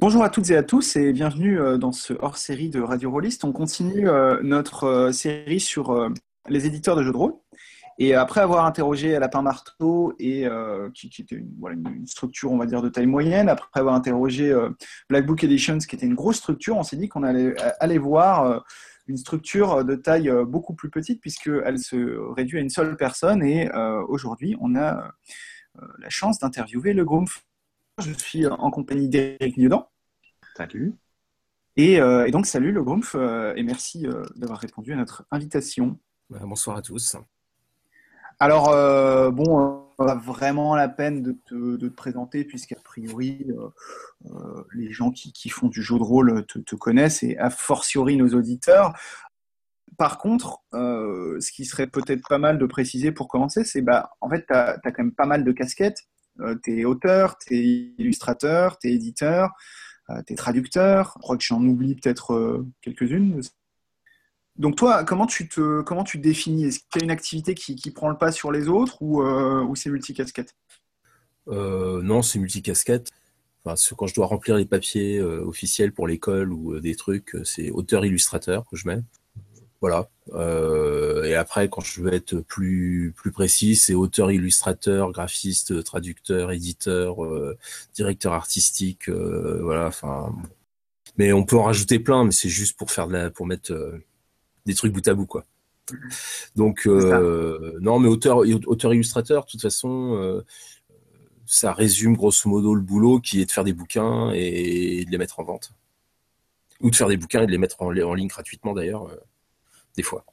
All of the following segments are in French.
Bonjour à toutes et à tous et bienvenue euh, dans ce hors-série de Radio Rollist. On continue euh, notre euh, série sur les éditeurs de jeux de rôle. Et après avoir interrogé Lapin Marteau, et, qui, était une, structure, on va dire, de taille moyenne, après avoir interrogé Black Book Editions, qui était une grosse structure, on s'est dit qu'on allait voir une structure de taille beaucoup plus petite, puisqu'elle se réduit à une seule personne. Et aujourd'hui, on a la chance d'interviewer le Grumpf je suis en compagnie d'Éric Niodan. Salut. Et, euh, donc, salut le Grumpf, euh, et merci euh, d'avoir répondu à notre invitation. Bonsoir à tous. Alors, bon, vraiment la peine de te, présenter, puisqu'a priori, les gens qui, font du jeu de rôle te, connaissent, et a fortiori nos auditeurs. Par contre, ce qui serait peut-être pas mal de préciser pour commencer, c'est bah, en fait, tu as, quand même pas mal de casquettes. Euh, tu es auteur, tu es illustrateur, tu es éditeur, euh, tu traducteur. Je crois que j'en oublie peut-être euh, quelques-unes. Donc toi, comment tu te, comment tu définis? Est-ce qu'il y a une activité qui, qui, prend le pas sur les autres ou, ou c'est multicasquette? Non, c'est multicasquette. Enfin, quand je dois remplir les papiers officiels pour l'école ou des trucs, c'est auteur-illustrateur que je mets. Voilà. Euh, et après, quand je veux être plus plus précis, c'est auteur, illustrateur, graphiste, traducteur, éditeur, euh, directeur artistique, euh, voilà. Enfin, mais on peut en rajouter plein, mais c'est juste pour faire de la, pour mettre des trucs bout à bout, quoi. Donc non, mais auteur, auteur illustrateur, de toute façon, ça résume grosso modo le boulot qui est de faire des bouquins et de les mettre en vente, ou de faire des bouquins et de les mettre en, en ligne gratuitement d'ailleurs des fois.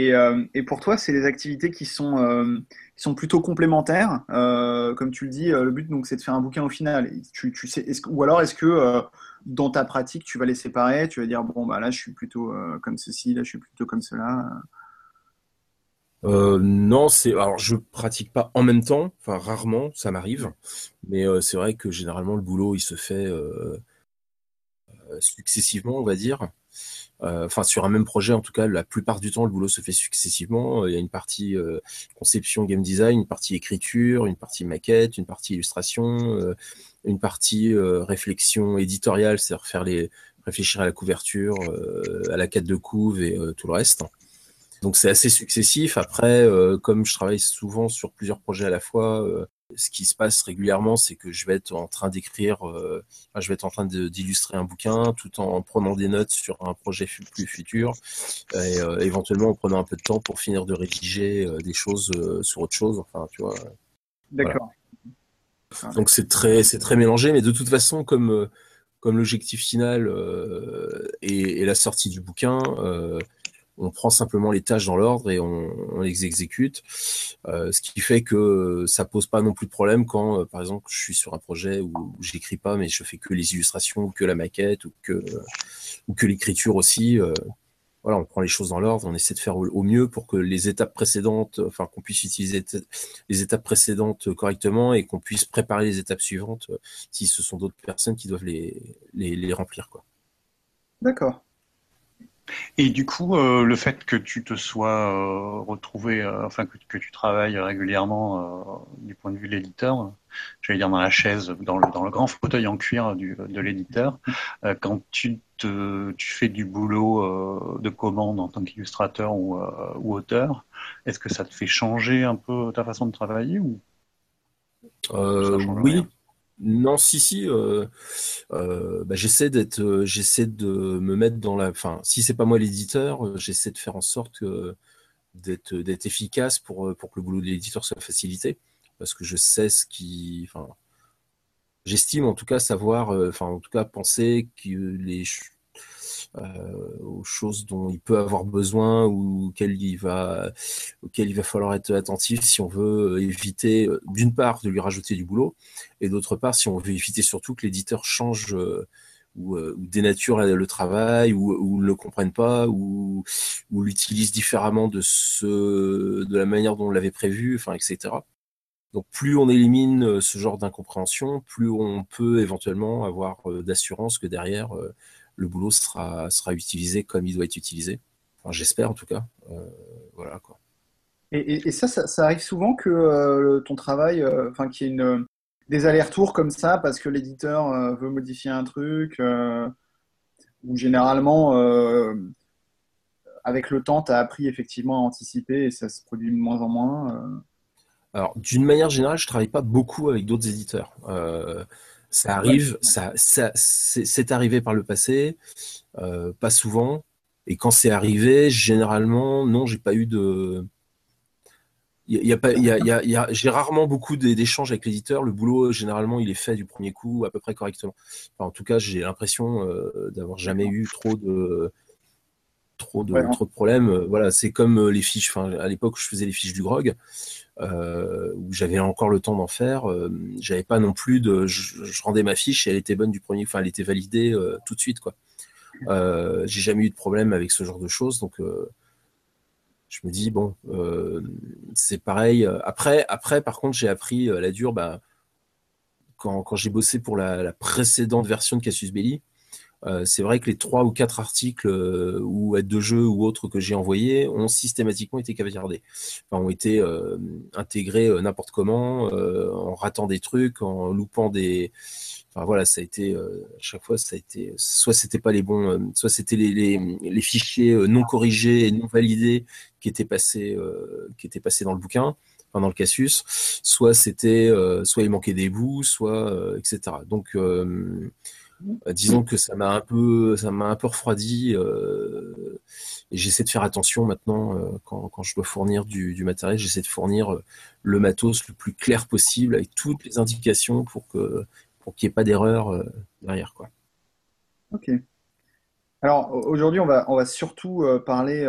Euh, et, pour toi, c'est des activités qui sont, euh, sont plutôt complémentaires. Euh, comme tu le dis, le but, donc, c'est de faire un bouquin au final. Tu, tu sais, ou alors, est-ce que dans ta pratique, tu vas les séparer Tu vas dire, bon, bah, là, je suis plutôt comme ceci, là, je suis plutôt comme cela non, c'est alors je pratique pas en même temps, enfin rarement, ça m'arrive, mais c'est vrai que généralement le boulot il se fait successivement, on va dire. Euh, enfin sur un même projet en tout cas la plupart du temps le boulot se fait successivement. Il y a une partie euh, conception game design une partie écriture une partie maquette une partie illustration euh, une partie réflexion éditoriale c'est-à-dire les réfléchir à la couverture à la quête de couve et tout le reste. Donc c'est assez successif. Après comme je travaille souvent sur plusieurs projets à la fois ce qui se passe régulièrement, c'est que je vais être en train d'écrire, euh, je vais être en train d'illustrer un bouquin tout en prenant des notes sur un projet plus futur et euh, éventuellement en prenant un peu de temps pour finir de rédiger euh, des choses sur autre chose. Enfin, tu vois. D'accord. Donc c'est très, c'est très mélangé, mais de toute façon, comme comme l'objectif final est, la sortie du bouquin, on prend simplement les tâches dans l'ordre et on, les exécute. Euh, ce qui fait que ça pose pas non plus de problème quand, euh, par exemple, je suis sur un projet où, j'écris pas, mais je fais que les illustrations, ou que la maquette, ou que, ou que l'écriture aussi. Euh, voilà, on prend les choses dans l'ordre, on essaie de faire au, mieux pour que les étapes précédentes, enfin qu'on puisse utiliser les étapes précédentes correctement et qu'on puisse préparer les étapes suivantes si ce sont d'autres personnes qui doivent les, les, les remplir. D'accord. Et du coup, euh, le fait que tu te sois euh, retrouvé, euh, enfin que, que, tu travailles régulièrement du point de vue de l'éditeur, j'allais dire dans la chaise, dans le, dans le grand fauteuil en cuir du, de l'éditeur, quand tu, te, tu fais du boulot de commande en tant qu'illustrateur ou, ou, auteur, est-ce que ça te fait changer un peu ta façon de travailler ou? Oui. Non, si, si. Euh, euh, bah, j'essaie d'être, euh, j'essaie de me mettre dans la. Enfin, si c'est pas moi l'éditeur, j'essaie de faire en sorte d'être, d'être efficace pour pour que le boulot de l'éditeur soit facilité, parce que je sais ce qui. Enfin, j'estime en tout cas savoir, enfin en tout cas penser que les euh, aux choses dont il peut avoir besoin ou auxquelles il va, auxquelles il va falloir être attentif si on veut éviter, euh, d'une part, de lui rajouter du boulot, et d'autre part, si on veut éviter surtout que l'éditeur change euh, ou, dénature le travail, ou, ne le comprenne pas, ou, ou l'utilise différemment de ce, de la manière dont on l'avait prévu, enfin, etc. Donc plus on élimine ce genre d'incompréhension, plus on peut éventuellement avoir d'assurance que derrière le boulot sera, sera utilisé comme il doit être utilisé. J'espère en tout cas. Euh, voilà quoi. Et, ça, ça, arrive souvent que euh, ton travail, euh, enfin qu'il y ait une, des allers-retours comme ça parce que l'éditeur veut modifier un truc ou généralement avec le temps, tu as appris effectivement à anticiper et ça se produit de moins en moins Alors, d'une manière générale, je travaille pas beaucoup avec d'autres éditeurs. Ça arrive, ça, ça c'est arrivé par le passé, pas souvent. Et quand c'est arrivé, généralement, non, j'ai pas eu de. Il y a pas, il y a, il y a, j'ai rarement beaucoup d'échanges avec l'éditeur. Le boulot, généralement, il est fait du premier coup, à peu près correctement. en tout cas, j'ai l'impression euh, d'avoir jamais eu trop de trop de trop de problèmes. Voilà, c'est comme euh, les fiches. Enfin, à l'époque, où je faisais les fiches du grog, euh, où j'avais encore le temps d'en faire. Euh, j'avais pas non plus de. Je, rendais ma fiche et elle était bonne du premier. Enfin, elle était validée euh, tout de suite, quoi. Euh, j'ai jamais eu de problème avec ce genre de choses, donc euh, je me dis bon, euh, c'est pareil. Après, après, par contre, j'ai appris la dure, bah, quand, quand j'ai bossé pour la, précédente version de Cassius Belli, euh, c'est vrai que les trois ou quatre articles euh, ou aides de jeu ou autres que j'ai envoyés ont systématiquement été cavaliardés, enfin, ont été euh, intégrés n'importe comment, en ratant des trucs, en loupant des, Enfin voilà, ça a été à chaque fois, ça a été soit c'était pas les bons, soit c'était les, les, les, fichiers non corrigés et non validés qui étaient passés, qui étaient passés dans le bouquin, dans le Cassius, soit c'était, soit il manquait des bouts, soit etc. Donc euh, disons que ça m'a un peu, ça m'a un peu refroidi euh, et j'essaie de faire attention maintenant euh, quand, quand, je dois fournir du, du matériel, j'essaie de fournir le matos le plus clair possible avec toutes les indications pour que pour qu'il n'y ait pas d'erreur derrière quoi. Ok. Alors aujourd'hui on va on va surtout parler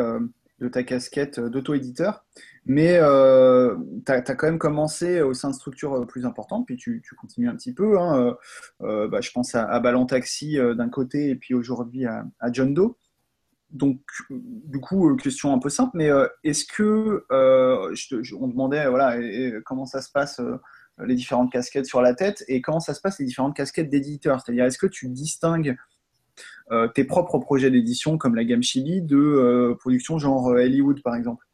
de ta casquette d'auto-éditeur. Mais euh, tu as, quand même commencé au sein de structures plus importantes, puis tu, continues un petit peu. Hein. Euh, euh bah, je pense à, à Ballon Taxi euh, d'un côté, et puis aujourd'hui à, John Doe. Donc, du coup, euh, question un peu simple, mais est-ce que, on demandait voilà, comment ça se passe les différentes casquettes sur la tête, et comment ça se passe les différentes casquettes d'éditeur C'est-à-dire, est-ce que tu distingues euh, tes propres projets d'édition comme la gamme Chibi de euh, production genre euh, Hollywood par exemple?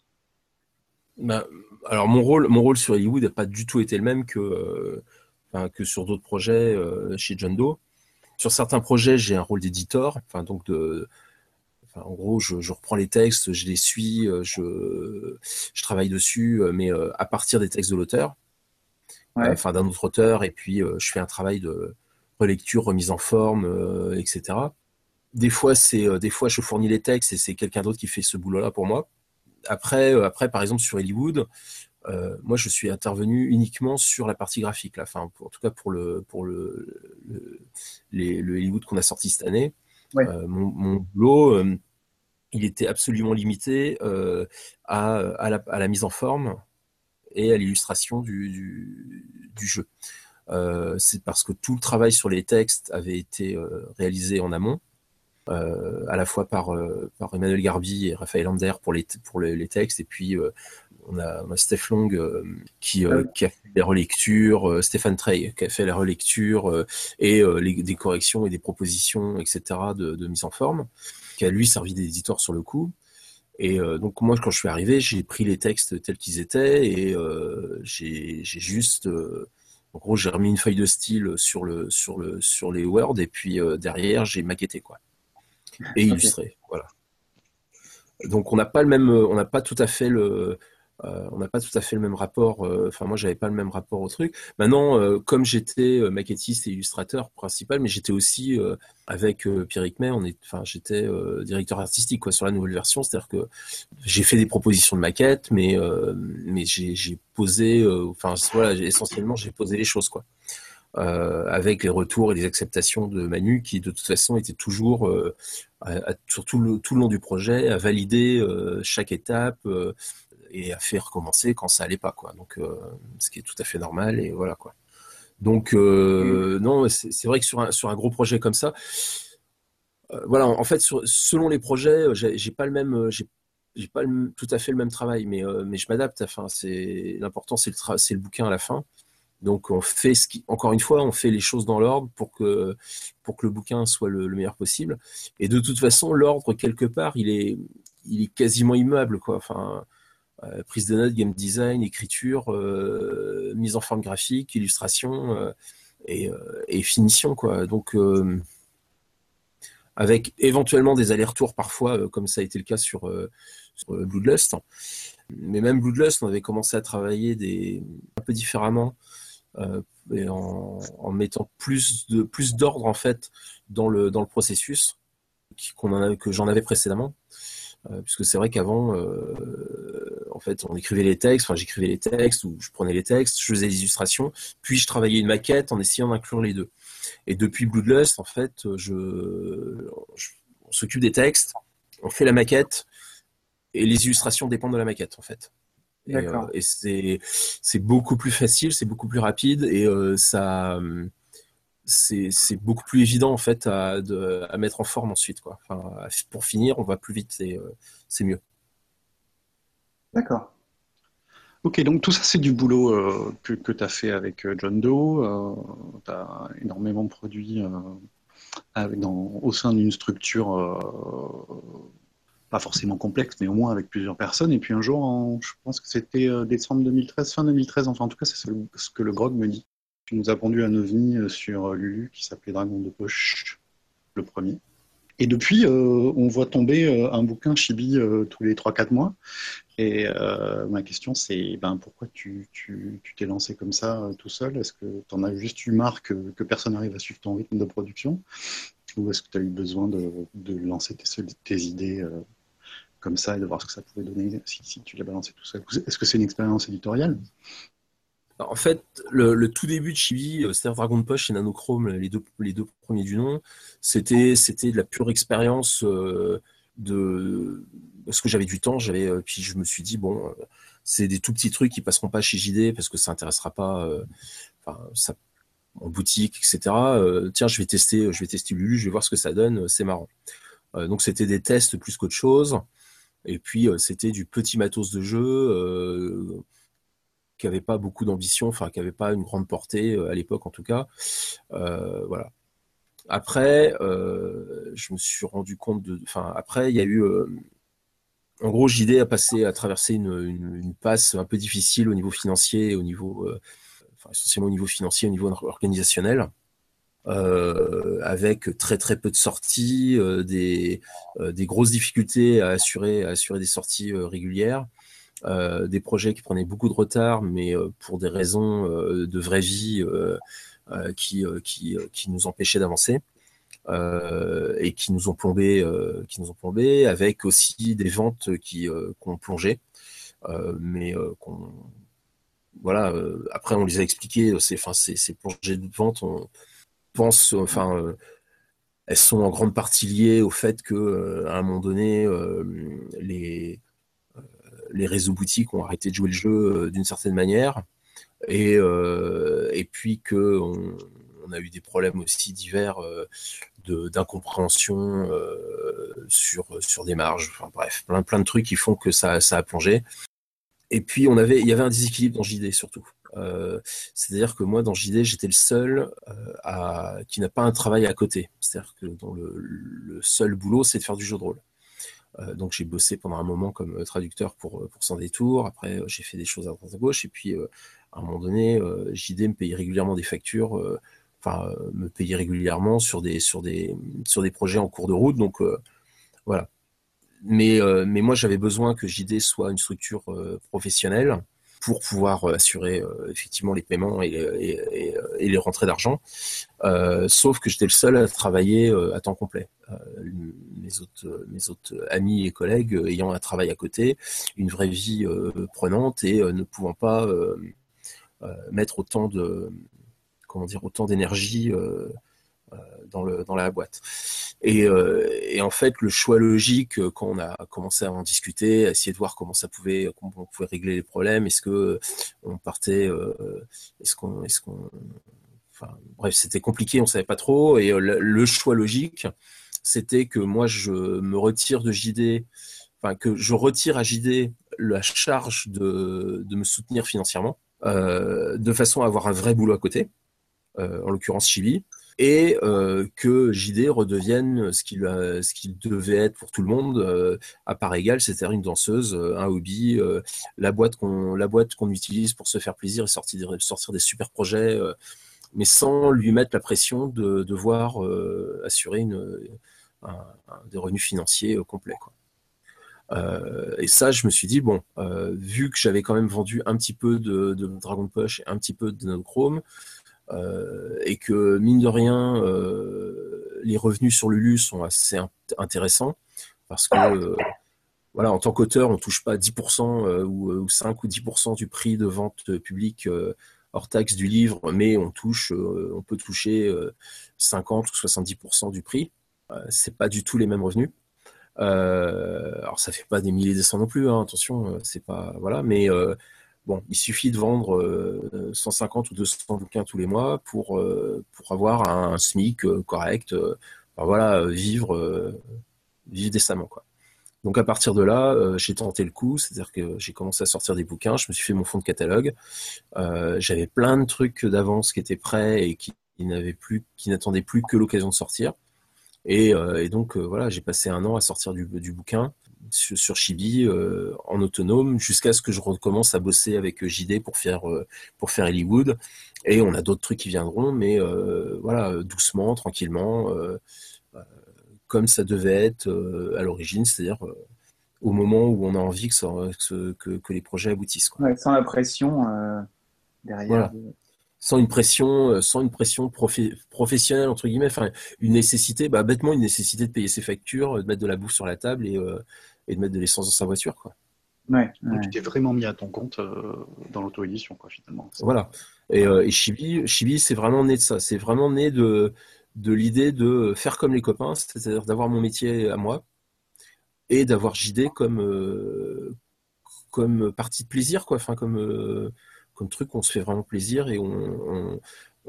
Bah, Alors mon rôle, mon rôle sur Hollywood n'a pas du tout été le même que, enfin, que sur d'autres projets chez John Doe. Sur certains projets, j'ai un rôle d'éditeur, enfin donc de, Enfin, en gros, je, je, reprends les textes, je les suis, je, je travaille dessus, mais à partir des textes de l'auteur, ouais. enfin d'un autre auteur, et puis je fais un travail de relecture, remise en forme, etc. Des fois, c'est euh, des fois je fournis les textes et c'est quelqu'un d'autre qui fait ce boulot-là pour moi. Après, euh, après, par exemple sur Hollywood, euh, moi je suis intervenu uniquement sur la partie graphique, là. Enfin, pour, en tout cas pour le pour le, le, les, le Hollywood qu'on a sorti cette année. Ouais. Euh, mon, mon, boulot, euh, il était absolument limité à, à, la, à, la, mise en forme et à l'illustration du, du, du, jeu. c'est parce que tout le travail sur les textes avait été réalisé en amont euh, à la fois par, euh, par Emmanuel Garbi et Raphaël Ander pour les, pour les, les textes, et puis euh, on a, on a Steph Long qui, ah qui, a fait les relectures, Stéphane Trey qui a fait la relecture et les, des corrections et des propositions, etc. de, de mise en forme, qui a lui servi d'éditeur sur le coup. Et euh, donc moi, quand je suis arrivé, j'ai pris les textes tels qu'ils étaient et euh, j'ai juste, euh, en gros, j'ai remis une feuille de style sur le sur le sur les Word et puis derrière, j'ai maquetté quoi et illustré. Okay. Voilà. Donc on n'a pas le même, on n'a pas tout à fait le, euh, on n'a pas tout à fait le même rapport. Euh, enfin, moi, j'avais pas le même rapport au truc. Maintenant, euh, comme j'étais maquettiste et illustrateur principal, mais j'étais aussi avec Pierrick May, on est, enfin, j'étais directeur artistique quoi sur la nouvelle version. C'est-à-dire que j'ai fait des propositions de maquettes, mais mais j'ai posé, enfin voilà, essentiellement j'ai posé les choses quoi euh, avec les retours et les acceptations de Manu, qui de toute façon était toujours, euh, à, à, sur tout le, tout le long du projet, à valider euh, chaque étape euh, et à faire recommencer quand ça allait pas, quoi. Donc, ce qui est tout à fait normal et voilà, quoi. Donc, mmh. non, c'est vrai que sur un, sur un gros projet comme ça, voilà, en fait, sur, selon les projets, j'ai pas le même, j'ai pas le, tout à fait le même travail, mais, mais je m'adapte. Enfin, c'est l'important, c'est le, c'est le bouquin à la fin. Donc on fait ce qui, encore une fois, on fait les choses dans l'ordre pour que pour que le bouquin soit le, le meilleur possible. Et de toute façon, l'ordre quelque part, il est il est quasiment immuable quoi. Enfin, prise de notes, game design, écriture, mise en forme graphique, illustration et, et, finition quoi. Donc avec éventuellement des allers-retours parfois, comme ça a été le cas sur, sur Bloodlust. Mais même Bloodlust, on avait commencé à travailler des, un peu différemment euh, et en, en, mettant plus de plus d'ordre en fait dans le dans le processus qu'on en a, que j'en avais précédemment. Euh, puisque c'est vrai qu'avant, euh, en fait, on écrivait les textes, enfin j'écrivais les textes ou je prenais les textes, je faisais les illustrations, puis je travaillais une maquette en essayant d'inclure les deux. Et depuis Bloodlust, en fait, je on s'occupe des textes, on fait la maquette, et les illustrations dépendent de la maquette en fait. Et, euh, et c'est c'est beaucoup plus facile, c'est beaucoup plus rapide et euh, ça c'est beaucoup plus évident en fait à, de, à, mettre en forme ensuite quoi. Enfin, pour finir, on va plus vite et euh, c'est mieux. D'accord. Ok, donc tout ça c'est du boulot euh, que, que tu as fait avec John Doe. tu as énormément produit dans, au sein d'une structure pas forcément complexe, mais au moins avec plusieurs personnes. Et puis un jour, je pense que c'était euh, décembre 2013, fin 2013, enfin en tout cas c'est ce que le Grog me dit. Tu nous as pondu un ovni euh, sur euh, Lulu qui s'appelait Dragon de poche, le premier. Et depuis, on voit tomber un bouquin Chibi tous les 3-4 mois. Et ma question, c'est ben, pourquoi tu t'es lancé comme ça tout seul? Est-ce que tu en as juste eu marre que, personne n'arrive à suivre ton rythme de production? Ou est-ce que tu as eu besoin de, lancer tes, tes idées comme ça et de voir ce que ça pouvait donner si, tu l'as balancé tout seul. Est-ce que c'est une expérience éditoriale? En fait, le, tout début de Chibi, euh, c'est-à-dire Dragon Push et Nanochrome, les deux, les deux premiers du nom, c'était, de la pure expérience euh, de parce que j'avais du temps, j'avais euh, puis je me suis dit bon, c'est des tout petits trucs qui passeront pas chez JD parce que ça intéressera pas, en boutique, etc. tiens, je vais tester, je vais tester Lulu, je vais voir ce que ça donne, c'est marrant. donc c'était des tests plus qu'autre chose. Et puis euh, c'était du petit matos de jeu euh, qui n'avait pas beaucoup d'ambition, enfin qui n'avait pas une grande portée euh, à l'époque en tout cas. voilà. Après, je me suis rendu compte de. Enfin, après, il y a eu. en gros, JD a passé, à traverser une, passe un peu difficile au niveau financier, au niveau, enfin, essentiellement au niveau financier, au niveau organisationnel. Euh, avec très très peu de sorties, euh, des, euh, des grosses difficultés à assurer, à assurer des sorties régulières, des projets qui prenaient beaucoup de retard, mais pour des raisons de vraie vie qui, qui, qui nous empêchaient d'avancer. et qui nous ont plombé, qui nous ont plombé, avec aussi des ventes qui, ont plongé, mais qu'on voilà. après, on les a expliqués. Ces, enfin, ces, plongées de vente, on, pense, enfin, euh, elles sont en grande partie liées au fait que, euh, à un moment donné, euh, les les réseaux boutiques ont arrêté de jouer le jeu d'une certaine manière, et, puis que on, a eu des problèmes aussi divers d'incompréhension sur, sur des marges. Enfin, bref, plein, plein de trucs qui font que ça, ça a plongé. Et puis, on avait, il y avait un déséquilibre dans JD surtout. Euh, c'est-à-dire que moi, dans JD, j'étais le seul euh, à, qui n'a pas un travail à côté. C'est-à-dire que le, seul boulot, c'est de faire du jeu de rôle. Euh, donc j'ai bossé pendant un moment comme traducteur pour, pour Sans Détour. Après, j'ai fait des choses à droite à gauche. Et puis, à un moment donné, JD me payait régulièrement des factures, enfin, me payait régulièrement sur des, sur, des, sur des projets en cours de route. Donc, voilà. Mais, mais moi, j'avais besoin que JD soit une structure professionnelle pour pouvoir euh, assurer euh, effectivement les paiements et, les rentrées d'argent. Euh, sauf que j'étais le seul à travailler à temps complet. mes, autres, mes autres amis et collègues ayant un travail à côté, une vraie vie prenante et ne pouvant pas mettre autant de comment dire autant d'énergie dans, le, dans la boîte. Et, euh, et, en fait, le choix logique, euh, quand on a commencé à en discuter, à essayer de voir comment ça pouvait, comment on pouvait régler les problèmes, est-ce que on partait, est-ce qu'on, est-ce qu'on, bref, c'était compliqué, on savait pas trop. Et le, choix logique, c'était que moi, je me retire de JD, enfin que je retire à JD la charge de, de me soutenir financièrement, euh, de façon à avoir un vrai boulot à côté, euh, en l'occurrence Chibi, et euh, que JD redevienne ce qu'il ce qu'il devait être pour tout le monde euh, à part égale, c'est-à-dire une danseuse, euh, un hobby, la boîte qu'on utilise pour se faire plaisir et sortir, des super projets, mais sans lui mettre la pression de devoir assurer des revenus financiers complets. Et ça, je me suis dit, bon, vu que j'avais quand même vendu un petit peu de, Dragon Push et un petit peu de Chrome, euh, et que mine de rien, euh, les revenus sur Lulu sont assez intéressants parce que euh, voilà, en tant qu'auteur, on touche pas 10% ou, 5 ou 10% du prix de vente publique hors taxe du livre, mais on touche, on peut toucher 50 ou 70% du prix. c'est pas du tout les mêmes revenus. alors ça fait pas des milliers de cents non plus, hein, attention, c'est pas voilà, mais Bon, il suffit de vendre 150 euh, ou 200 bouquins tous les mois pour, euh, pour avoir un, SMIC euh, correct, voilà, vivre, vivre décemment. Quoi. Donc à partir de là, j'ai tenté le coup, c'est-à-dire que j'ai commencé à sortir des bouquins, je me suis fait mon fond de catalogue, j'avais plein de trucs d'avance qui étaient prêts et qui, n'avaient plus, qui n'attendaient plus que l'occasion de sortir. Et, donc voilà, j'ai passé un an à sortir du, du bouquin sur, Chibi euh, en autonome jusqu'à ce que je recommence à bosser avec euh, JD pour faire euh, pour faire Hollywood. Et on a d'autres trucs qui viendront mais voilà doucement tranquillement comme ça devait être à l'origine c'est-à-dire au moment où on a envie que, que, les projets aboutissent sans la pression derrière sans une pression, sans une pression professionnelle entre guillemets, enfin une nécessité, bah, bêtement une nécessité de payer ses factures, de mettre de la bouffe sur la table et, et de mettre de l'essence dans sa voiture. Quoi. Ouais, Donc tu t'es vraiment mis à ton compte euh, dans l'auto-édition, quoi, finalement. Voilà. Et, euh, et Chibi, Chibi c'est vraiment né de ça. C'est vraiment né de, de l'idée de faire comme les copains, c'est-à-dire d'avoir mon métier à moi et d'avoir JD comme, euh, comme partie de plaisir, quoi. Enfin, comme, comme truc où on se fait vraiment plaisir et on, on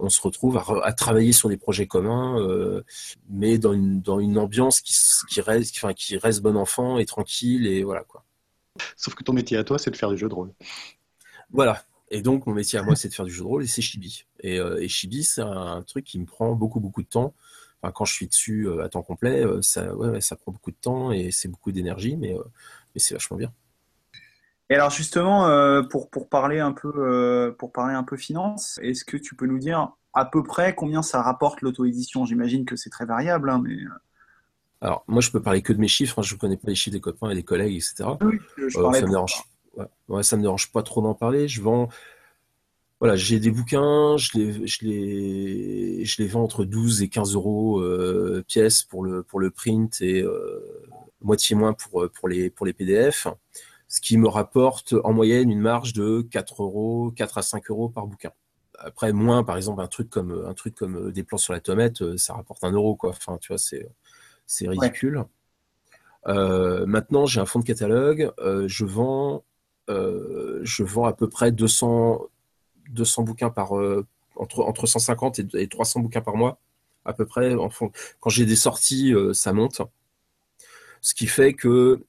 se retrouve à, travailler sur des projets communs, euh, mais dans une, dans une ambiance qui, qui reste, enfin, qui reste bon enfant et tranquille et voilà quoi. Sauf que ton métier à toi, c'est de faire du jeu de rôle. Voilà. Et donc mon métier à moi, c'est de faire du jeu de rôle et c'est Chibi. Et, euh, et Chibi, c'est un truc qui me prend beaucoup beaucoup de temps. Enfin, quand je suis dessus euh, à temps complet, ça, ouais, ça prend beaucoup de temps et c'est beaucoup d'énergie, mais, mais c'est vachement bien. Et alors justement, euh, pour, pour, parler un peu, euh, pour parler un peu finance, est-ce que tu peux nous dire à peu près combien ça rapporte l'auto-édition? J'imagine que c'est très variable, hein, mais... Euh. Alors, moi, je peux parler que de mes chiffres. Hein, je ne connais pas les chiffres des copains et des collègues, etc. Oui, ça, me dérange, ouais. ça me dérange pas trop d'en parler. Je vends... Voilà, j'ai des bouquins, je les, je, les, je les vends entre 12 et 15 euros pièce pour le, pour le print et moitié moins pour, pour, les, pour les PDF ce qui me rapporte en moyenne une marge de 4 euros, 4 à 5 euros par bouquin. Après, moins, par exemple, un truc comme, un truc comme euh, des plans sur la tomate, euh, ça rapporte un euro, quoi. Enfin, tu vois, c'est, c'est ridicule. Euh, maintenant, j'ai un fonds de catalogue. je vends, je vends à peu près 200, 200 bouquins par, entre, entre 150 et, 300 bouquins par mois, à peu près. En fond, quand j'ai des sorties, ça monte. Ce qui fait que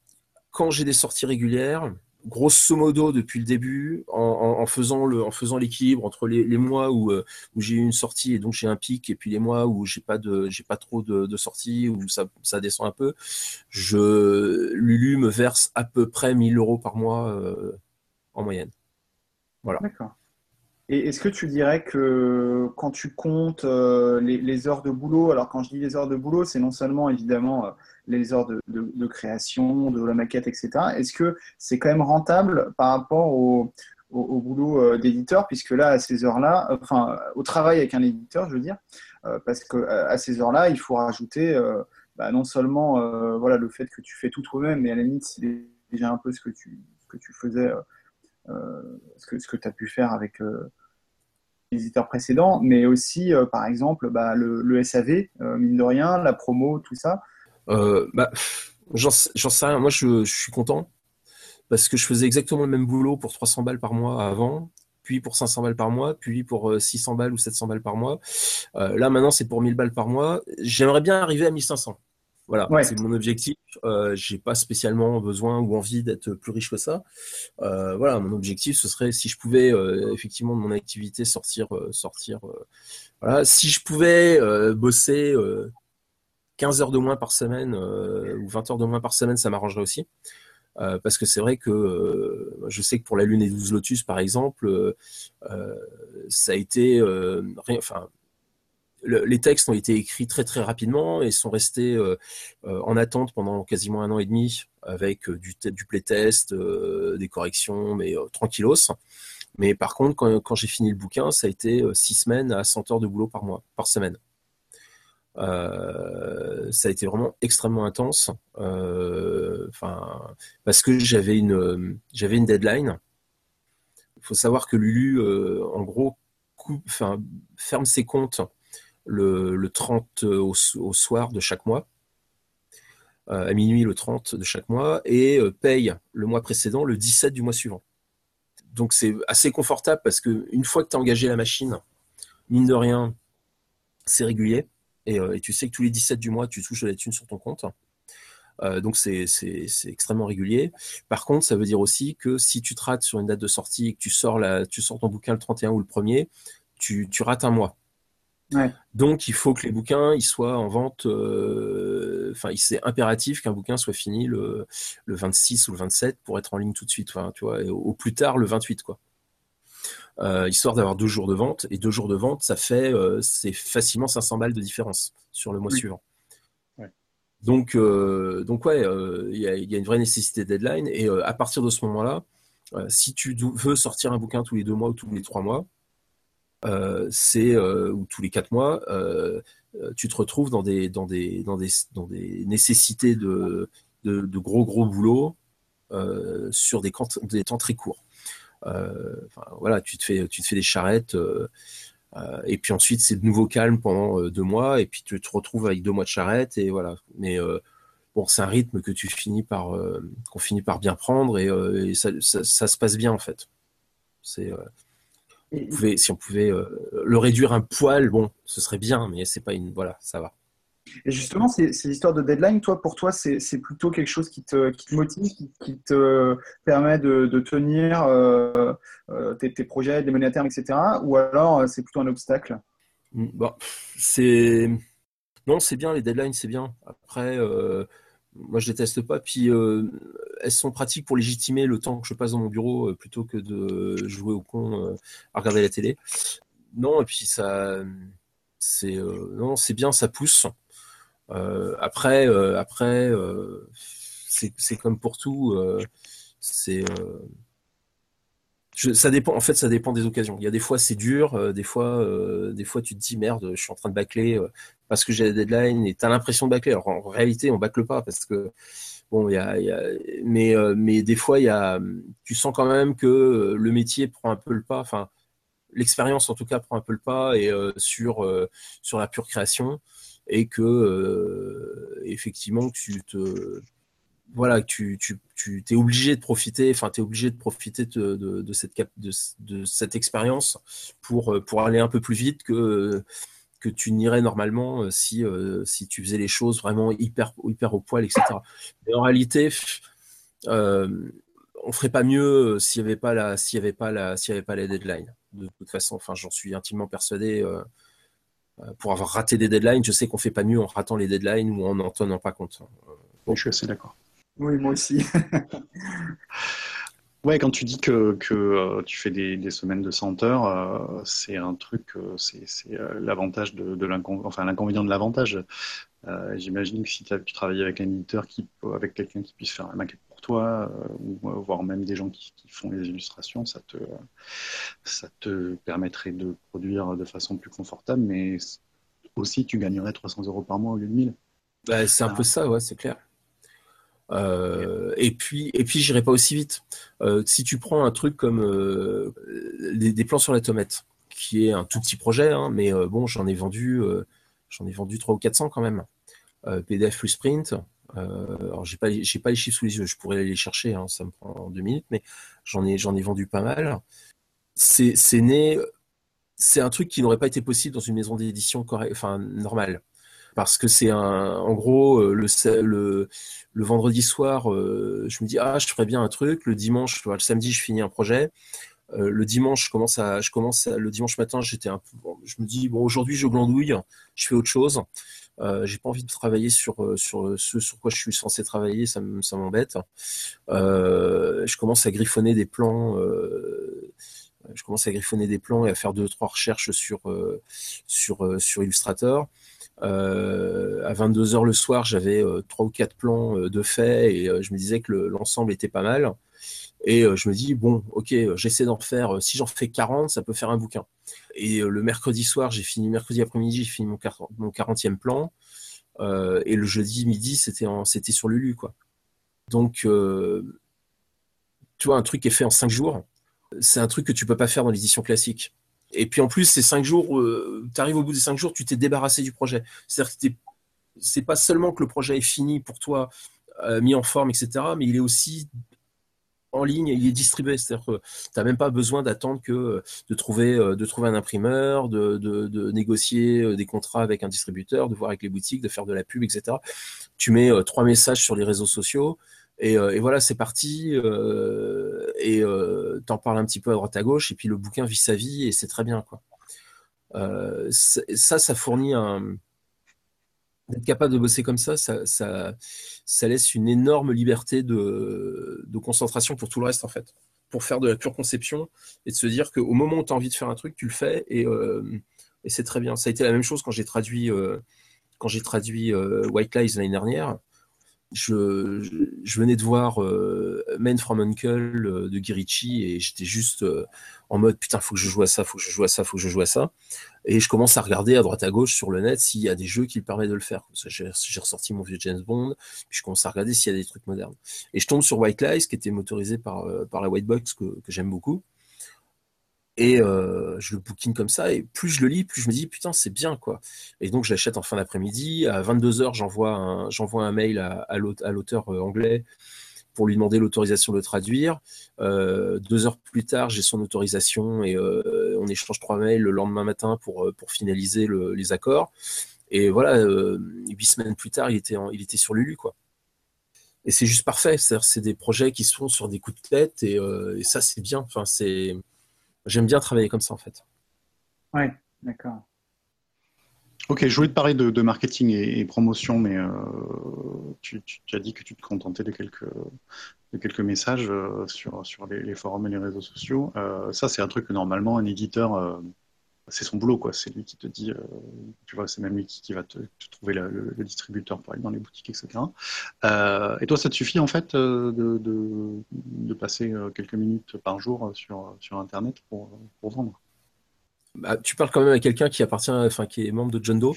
quand j'ai des sorties régulières, grosso modo depuis le début, en, faisant l'équilibre entre les, mois où, euh, où j'ai eu une sortie et donc j'ai un pic, et puis les mois où j'ai pas trop de, sorties où ça, ça descend un peu, je Lulu me verse à peu près 1000 euros par mois euh, en moyenne. Voilà. D'accord. Et est-ce que tu dirais que quand tu comptes euh, les, heures de boulot, alors quand je dis les heures de boulot, c'est non seulement évidemment euh, les heures de, création, de la maquette, etc. Est-ce que c'est quand même rentable par rapport au, boulot euh, d'éditeur, puisque là, à ces heures-là, enfin, au travail avec un éditeur, je veux dire, parce qu'à ces heures-là, il faut rajouter bah, non seulement voilà, le fait que tu fais tout toi-même, mais à la limite, c'est déjà un peu ce que tu, que tu faisais ce que, ce que tu as pu faire avec euh, les éditeurs précédents, mais aussi, euh, par exemple, bah, le, SAV, mine de rien, la promo, tout ça bah, J'en sais rien. Moi, je, suis content parce que je faisais exactement le même boulot pour 300 balles par mois avant, puis pour 500 balles par mois, puis pour 600 balles ou 700 balles par mois. là, maintenant, c'est pour 1000 balles par mois. J'aimerais bien arriver à 1500 Voilà, c'est mon objectif. Euh, j'ai pas spécialement besoin ou envie d'être plus riche que ça. Euh, voilà, mon objectif, ce serait si je pouvais euh, effectivement de mon activité sortir, sortir. voilà, si je pouvais bosser 15 heures de moins par semaine ou 20 heures de moins par semaine, ça m'arrangerait aussi. parce que c'est vrai que je sais que pour la Lune et 12 Lotus, par exemple, ça a été, enfin, les textes ont été écrits très très rapidement et sont restés euh, euh, en attente pendant quasiment un an et demi avec euh, du, du playtest, des corrections, mais tranquillos. Mais par contre, quand, j'ai fini le bouquin, ça a été six semaines à 100 heures de boulot par mois, par semaine. ça a été vraiment extrêmement intense, parce que j'avais une j'avais une deadline. Il faut savoir que Lulu, en gros, ferme ses comptes le, 30 au, soir de chaque mois, euh, à minuit le 30 de chaque mois, et euh, paye le mois précédent le 17 du mois suivant. Donc c'est assez confortable parce que une fois que tu as engagé la machine, mine de rien, c'est régulier. Euh, et, tu sais que tous les 17 du mois, tu touches de la thune sur ton compte. donc c'est extrêmement régulier. Par contre, ça veut dire aussi que si tu te rates sur une date de sortie et que tu sors, la, tu sors ton bouquin le 31 ou le 1er, tu, tu rates un mois. Donc, il faut que les bouquins ils soient en vente. Euh, enfin, c'est impératif qu'un bouquin soit fini le, 26 ou le 27 pour être en ligne tout de suite. tu vois, au, plus tard le 28, quoi. Euh, histoire d'avoir deux jours de vente. Et deux jours de vente, ça fait euh, c'est facilement 500 balles de différence sur le mois suivant. Donc, donc ouais, il y, a une vraie nécessité de deadline. Et à partir de ce moment-là, si tu veux sortir un bouquin tous les deux mois ou tous les trois mois, c'est euh, ou tous les quatre mois, euh, tu te retrouves dans des dans des dans des dans des nécessités de de, gros gros boulot sur des, des temps très courts. voilà, tu te fais tu te fais des charrettes. et puis ensuite, c'est de nouveau calme pendant deux mois, et puis tu te retrouves avec deux mois de charrette, et voilà. Mais bon, c'est un rythme que tu finis par, qu'on finit par bien prendre, et, ça, ça, se passe bien en fait. C'est, si on pouvait euh, le réduire un poil, bon, ce serait bien, mais c'est pas une. Voilà, ça va. Et justement, ces, histoires de deadline, toi, pour toi, c'est plutôt quelque chose qui te, motive, qui, te permet de, tenir euh, euh, tes, projets, les mener à terme, etc. Ou alors c'est plutôt un obstacle? Bon, C'est. Non, c'est bien, les deadlines, c'est bien. Après, moi, je déteste pas. Puis, euh, elles sont pratiques pour légitimer le temps que je passe dans mon bureau euh, plutôt que de jouer au con euh, à regarder la télé. Non, et puis ça, c'est non, c'est bien, ça pousse. après, après, c'est comme pour tout. c'est ça dépend. En fait, ça dépend des occasions. Il y a des fois c'est dur, euh, des fois, euh, des fois tu te dis merde, je suis en train de bâcler euh, parce que j'ai la deadline et t'as l'impression de bâcler. Alors en réalité, on bâcle pas parce que bon, il y a, y a, mais mais des fois il y a, tu sens quand même que le métier prend un peu le pas. Enfin, l'expérience en tout cas prend un peu le pas et sur sur la pure création et que effectivement tu te voilà, tu, tu, tu es obligé de profiter, enfin, tu obligé de profiter de, de, cette, de, de cette expérience pour, pour aller un peu plus vite que, que tu n'irais normalement euh, si, euh, si tu faisais les choses vraiment hyper, hyper au poil, etc. Mais en réalité, euh, on ferait pas mieux s'il n'y avait pas la, s'il y avait pas la, y avait pas les deadlines. De toute façon, enfin, j'en suis intimement persuadé. Euh, pour avoir raté des deadlines, je sais qu'on fait pas mieux en ratant les deadlines ou en n'en tenant pas compte. Je suis assez d'accord. Oui, moi aussi. ouais, quand tu dis que, que euh, tu fais des, des, semaines de 100 heures, euh, c'est un truc, euh, c'est l'avantage de, de l'inconvénient, enfin l'inconvénient de l'avantage. J'imagine que si tu travailles avec un éditeur, qui, avec quelqu'un qui puisse faire la maquette pour toi, ou voire même des gens qui, qui, font les illustrations, ça te, ça te permettrait de produire de façon plus confortable, mais aussi tu gagnerais 300 euros par mois au lieu de 1000. Bah, c'est un peu ça, ouais, c'est clair. Euh, et puis, et puis, j'irai pas aussi vite. Euh, si tu prends un truc comme euh, des, plans sur la tomate, qui est un tout petit projet, hein, mais bon, j'en ai vendu, j'en ai vendu 3 ou 400 quand même. PDF plus print. alors j'ai pas, j'ai pas les chiffres sous les yeux. Je pourrais les chercher, hein, ça me prend deux minutes, mais j'en ai, j'en ai vendu pas mal. C'est, né, c'est un truc qui n'aurait pas été possible dans une maison d'édition enfin normale. Parce que c'est un, en gros, euh, le, le, le vendredi soir, euh, je me dis ah, je ferais bien un truc. Le dimanche, le samedi, je finis un projet. Euh, le dimanche, je commence à, je commence le dimanche matin, j'étais un peu, je me dis bon, aujourd'hui, je glandouille, je fais autre chose. Euh, j'ai pas envie de travailler sur sur ce sur quoi je suis censé travailler, ça m'embête. je commence à griffonner des plans. je commence à griffonner des plans et à faire deux trois recherches sur sur sur Illustrator. Euh, à 22 heures le soir, j'avais euh, trois ou quatre plans euh, de fait et je me disais que l'ensemble était pas mal. Et je me dis, bon, ok, j'essaie d'en faire, si j'en fais 40, ça peut faire un bouquin. Et le mercredi soir, j'ai fini, mercredi après-midi, j'ai fini mon, mon 40e plan. et le jeudi midi, c'était sur Lulu, quoi. Donc, tu vois, un truc qui est fait en 5 jours, c'est un truc que tu peux pas faire dans l'édition classique. Et puis en plus, ces cinq jours, euh, tu arrives au bout des cinq jours, tu t'es débarrassé du projet. C'est-à-dire que c'est pas seulement que le projet est fini pour toi, euh, mis en forme, etc., mais il est aussi en ligne, il est distribué. C'est-à-dire que tu n'as même pas besoin d'attendre que de trouver, euh, de trouver un imprimeur, de, négocier des contrats avec un distributeur, de voir avec les boutiques, de faire de la pub, etc. Tu mets trois messages sur les réseaux sociaux. Euh, et, voilà, c'est parti. Euh, et euh, t'en parles un petit peu à droite à gauche, et puis le bouquin vit sa vie, et c'est très bien. Quoi. ça, ça fournit un. D'être capable de bosser comme ça, ça, laisse une énorme liberté de, concentration pour tout le reste, en fait. Pour faire de la pure conception et de se dire qu'au moment où tu as envie de faire un truc, tu le fais et, et c'est très bien. Ça a été la même chose quand j'ai traduit, quand j'ai traduit White Lies l'année dernière je, venais de voir euh, Men from Uncle euh, de Girichi et j'étais juste euh, en mode putain, faut que je joue à ça, faut que je joue à ça, faut que je joue à ça. Et je commence à regarder à droite à gauche sur le net s'il y a des jeux qui me permettent de le faire. J'ai ressorti mon vieux James Bond, puis je commence à regarder s'il y a des trucs modernes. Et je tombe sur White Lies qui était motorisé par, par la White Box que j'aime beaucoup. Et euh, je le bookine comme ça, et plus je le lis, plus je me dis putain c'est bien quoi. Et donc j'achète en fin d'après-midi. À 22h, j'envoie un, un mail à, l'auteur euh, anglais pour lui demander l'autorisation de traduire. Euh, deux heures plus tard, j'ai son autorisation et on échange trois mails le lendemain matin pour, pour finaliser le, les accords. Et voilà, huit semaines plus tard, il était, il était sur Lulu quoi. Et c'est juste parfait. C'est des projets qui se font sur des coups de tête et, et ça c'est bien. Enfin c'est J'aime bien travailler comme ça en fait. Ouais, d'accord. Ok, je voulais te parler de, marketing et, promotion, mais euh, tu, as dit que tu te contentais de quelques, de quelques messages euh, sur, sur les, forums et les réseaux sociaux. Euh, ça, c'est un truc que normalement un éditeur c'est son boulot, quoi. C'est lui qui te dit, euh, tu vois, c'est même lui qui, va te, trouver le, distributeur pour aller dans les boutiques, etc. Euh, et toi, ça te suffit en fait euh, de, passer quelques minutes par jour sur, sur Internet pour, pour vendre? Bah, Tu parles quand même à quelqu'un qui appartient, enfin, qui est membre de John Doe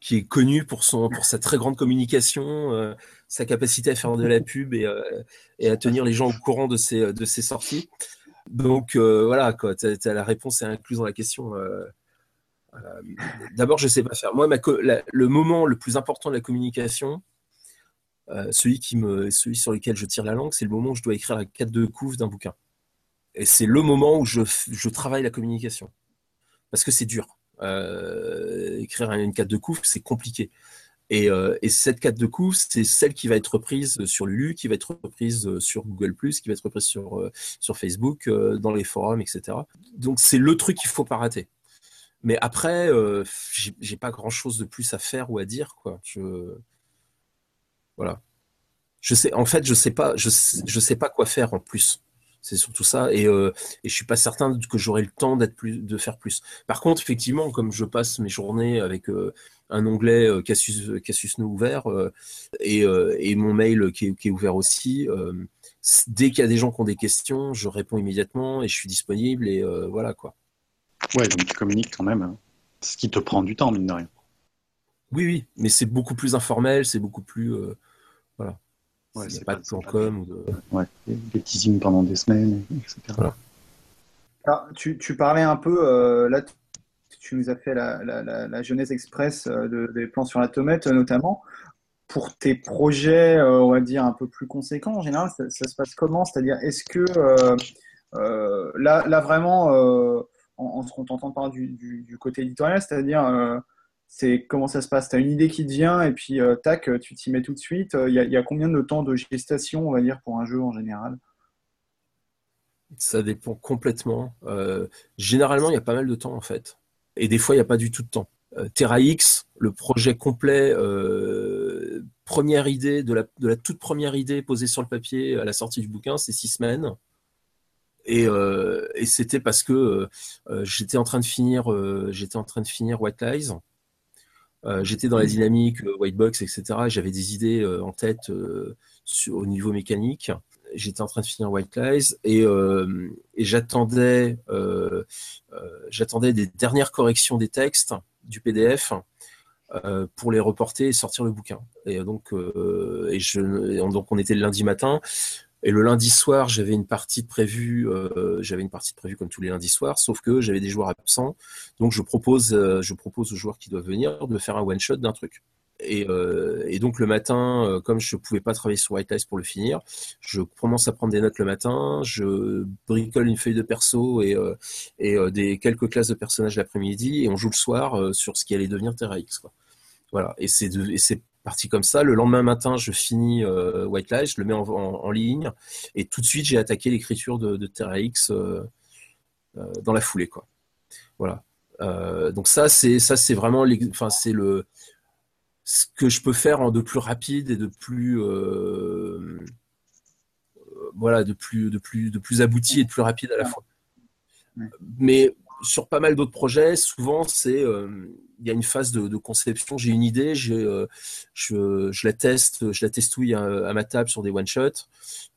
qui est connu pour son pour sa très grande communication, sa capacité à faire de la pub et, et, à tenir les gens au courant de ses de ses sorties. Donc euh, voilà, la réponse est incluse dans la question. Euh, euh, d'abord, je ne sais pas faire. Moi, le moment le plus important de la communication, celui, sur lequel je tire la langue, c'est le moment où je dois écrire la quête de couve d'un bouquin. Et c'est le moment où je, je, travaille la communication. Parce que c'est dur. écrire une carte de couve, c'est compliqué. Et, euh, et, cette carte de coups, c'est celle qui va être reprise sur Lulu, qui va être reprise sur Google+, qui va être reprise sur, euh, sur Facebook, euh, dans les forums, etc. Donc c'est le truc qu'il faut pas rater. Mais après, euh, j'ai pas grand chose de plus à faire ou à dire, quoi. Je... Voilà. Je sais, en fait, je sais pas, je, je sais pas quoi faire en plus. C'est surtout ça. Et, euh, et je suis pas certain que j'aurai le temps d'être plus, de faire plus. Par contre, effectivement, comme je passe mes journées avec euh, un onglet euh, Cassius, Cassius No ouvert euh, et, et, mon mail qui est, qui est ouvert aussi, dès qu'il y a des gens qui ont des questions, je réponds immédiatement et je suis disponible et voilà quoi. Ouais, donc tu communiques quand même. Hein. Ce qui te prend du temps, mine de rien. Oui, oui, mais c'est beaucoup plus informel, c'est beaucoup plus. voilà. Ouais, c'est pas de plan com. Ou de... Ouais, des teasings pendant des semaines, etc. Ah, tu, tu, parlais un peu, euh, là, tu nous as fait la, la, Genèse Express euh, de, des plans sur la tomate, notamment. Pour tes projets, euh, on va dire, un peu plus conséquents, en général, ça, se passe comment? C'est-à-dire, est-ce que là, là, vraiment, en, en, se contentant du, du, du, côté éditorial, c'est-à-dire c'est comment ça se passe? Tu as une idée qui te vient et puis tac, tu t'y mets tout de suite. Il y, a combien de temps de gestation, on va dire, pour un jeu en général? Ça dépend complètement. généralement, il y a pas mal de temps en fait. Et des fois, il n'y a pas du tout de temps. Terra X, le projet complet, première idée, de la, toute première idée posée sur le papier à la sortie du bouquin, c'est six semaines. Et, euh, c'était parce que euh, j'étais en train de finir, euh, j'étais en train de finir White Lies. j'étais dans la dynamique White Box, etc. J'avais des idées en tête au niveau mécanique. J'étais en train de finir White Lies et, et j'attendais, j'attendais des dernières corrections des textes du PDF pour les reporter et sortir le bouquin. Et donc, on était le lundi matin. Et le lundi soir, j'avais une partie prévue, euh, j'avais une partie prévue comme tous les lundis soirs, sauf que j'avais des joueurs absents. Donc je propose, euh, je propose aux joueurs qui doivent venir de faire un one shot d'un truc. Et, euh, et, donc le matin, comme je ne pouvais pas travailler sur White Lies pour le finir, je commence à prendre des notes le matin, je bricole une feuille de perso et, et des quelques classes de personnages l'après-midi, et on joue le soir sur ce qui allait devenir Terra X. Voilà. Et c'est parti comme ça. Le lendemain matin, je finis euh, White Light, je le mets en, ligne, et tout de suite, j'ai attaqué l'écriture de, de Terra X euh, euh, dans la foulée. Voilà. donc ça, c'est ça, c'est vraiment, enfin, c'est le ce que je peux faire de plus rapide et de plus voilà, de plus de plus de plus abouti et de plus rapide à la fois. Mais sur pas mal d'autres projets, souvent c'est il y a une phase de, conception. J'ai une idée, euh, je, je, la teste, je la testouille à, ma table sur des one shots.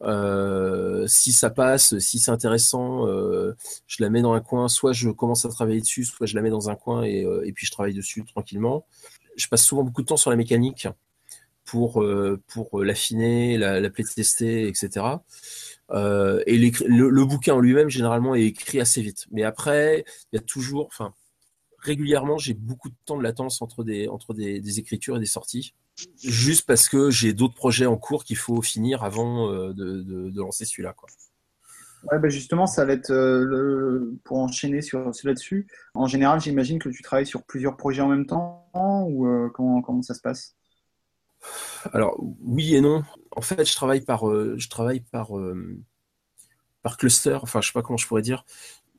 Euh, si ça passe, si c'est intéressant, euh, je la mets dans un coin. Soit je commence à travailler dessus, soit je la mets dans un coin et, et puis je travaille dessus tranquillement. Je passe souvent beaucoup de temps sur la mécanique pour pour l'affiner, la, la tester, etc. Euh, et le, le, bouquin en lui-même généralement est écrit assez vite. Mais après, il y a toujours, enfin, régulièrement, j'ai beaucoup de temps de latence entre des, entre des, écritures et des sorties, juste parce que j'ai d'autres projets en cours qu'il faut finir avant euh, de, lancer celui-là. Bah, justement, ça va être euh, pour enchaîner sur, là-dessus. En général, j'imagine que tu travailles sur plusieurs projets en même temps ou euh, comment, comment ça se passe? Alors oui et non. En fait, je travaille par, je travaille par, par cluster. Enfin, je sais pas comment je pourrais dire.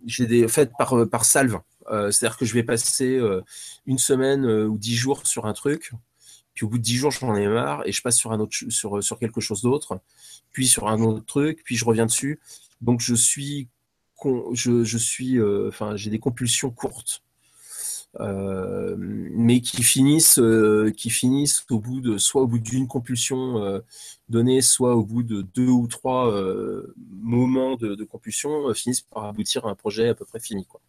J'ai des, en fait, par, par salve. Euh, c'est-à-dire que je vais passer euh, une semaine euh, ou dix jours sur un truc, puis au bout de dix jours, j'en ai marre et je passe sur un autre, sur, sur quelque chose d'autre, puis sur un autre truc, puis je reviens dessus. Donc je suis, je, suis, enfin, j'ai des compulsions courtes. mais qui finissent, qui finissent au bout de soit au bout d'une compulsion donnée, soit au bout de deux ou trois moments de, compulsion, finissent par aboutir à un projet à peu près fini. Quoi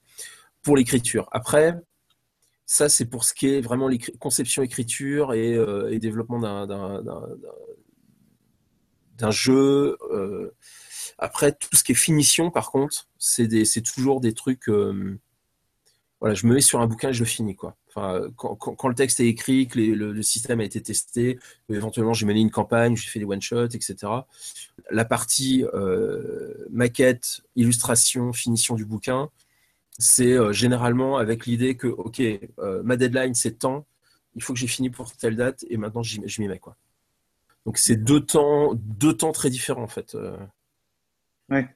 pour l'écriture. Après, ça, c'est pour ce qui est vraiment conception écriture et, euh, développement d'un jeu. Euh. après, tout ce qui est finition, par contre, c'est toujours des trucs. Euh, voilà, je me mets sur un bouquin et je le finis. Quoi. Enfin, quand, le texte est écrit, que le, système a été testé, éventuellement j'ai mené une campagne, j'ai fait des one-shots, etc. La partie maquette, illustration, finition du bouquin, c'est euh, généralement avec l'idée que, OK, euh, ma deadline, c'est temps, il faut que j'ai fini pour telle date, et maintenant, je m'y mets. Quoi. Donc, c'est deux temps, deux temps très différents, en fait. Euh. Ouais.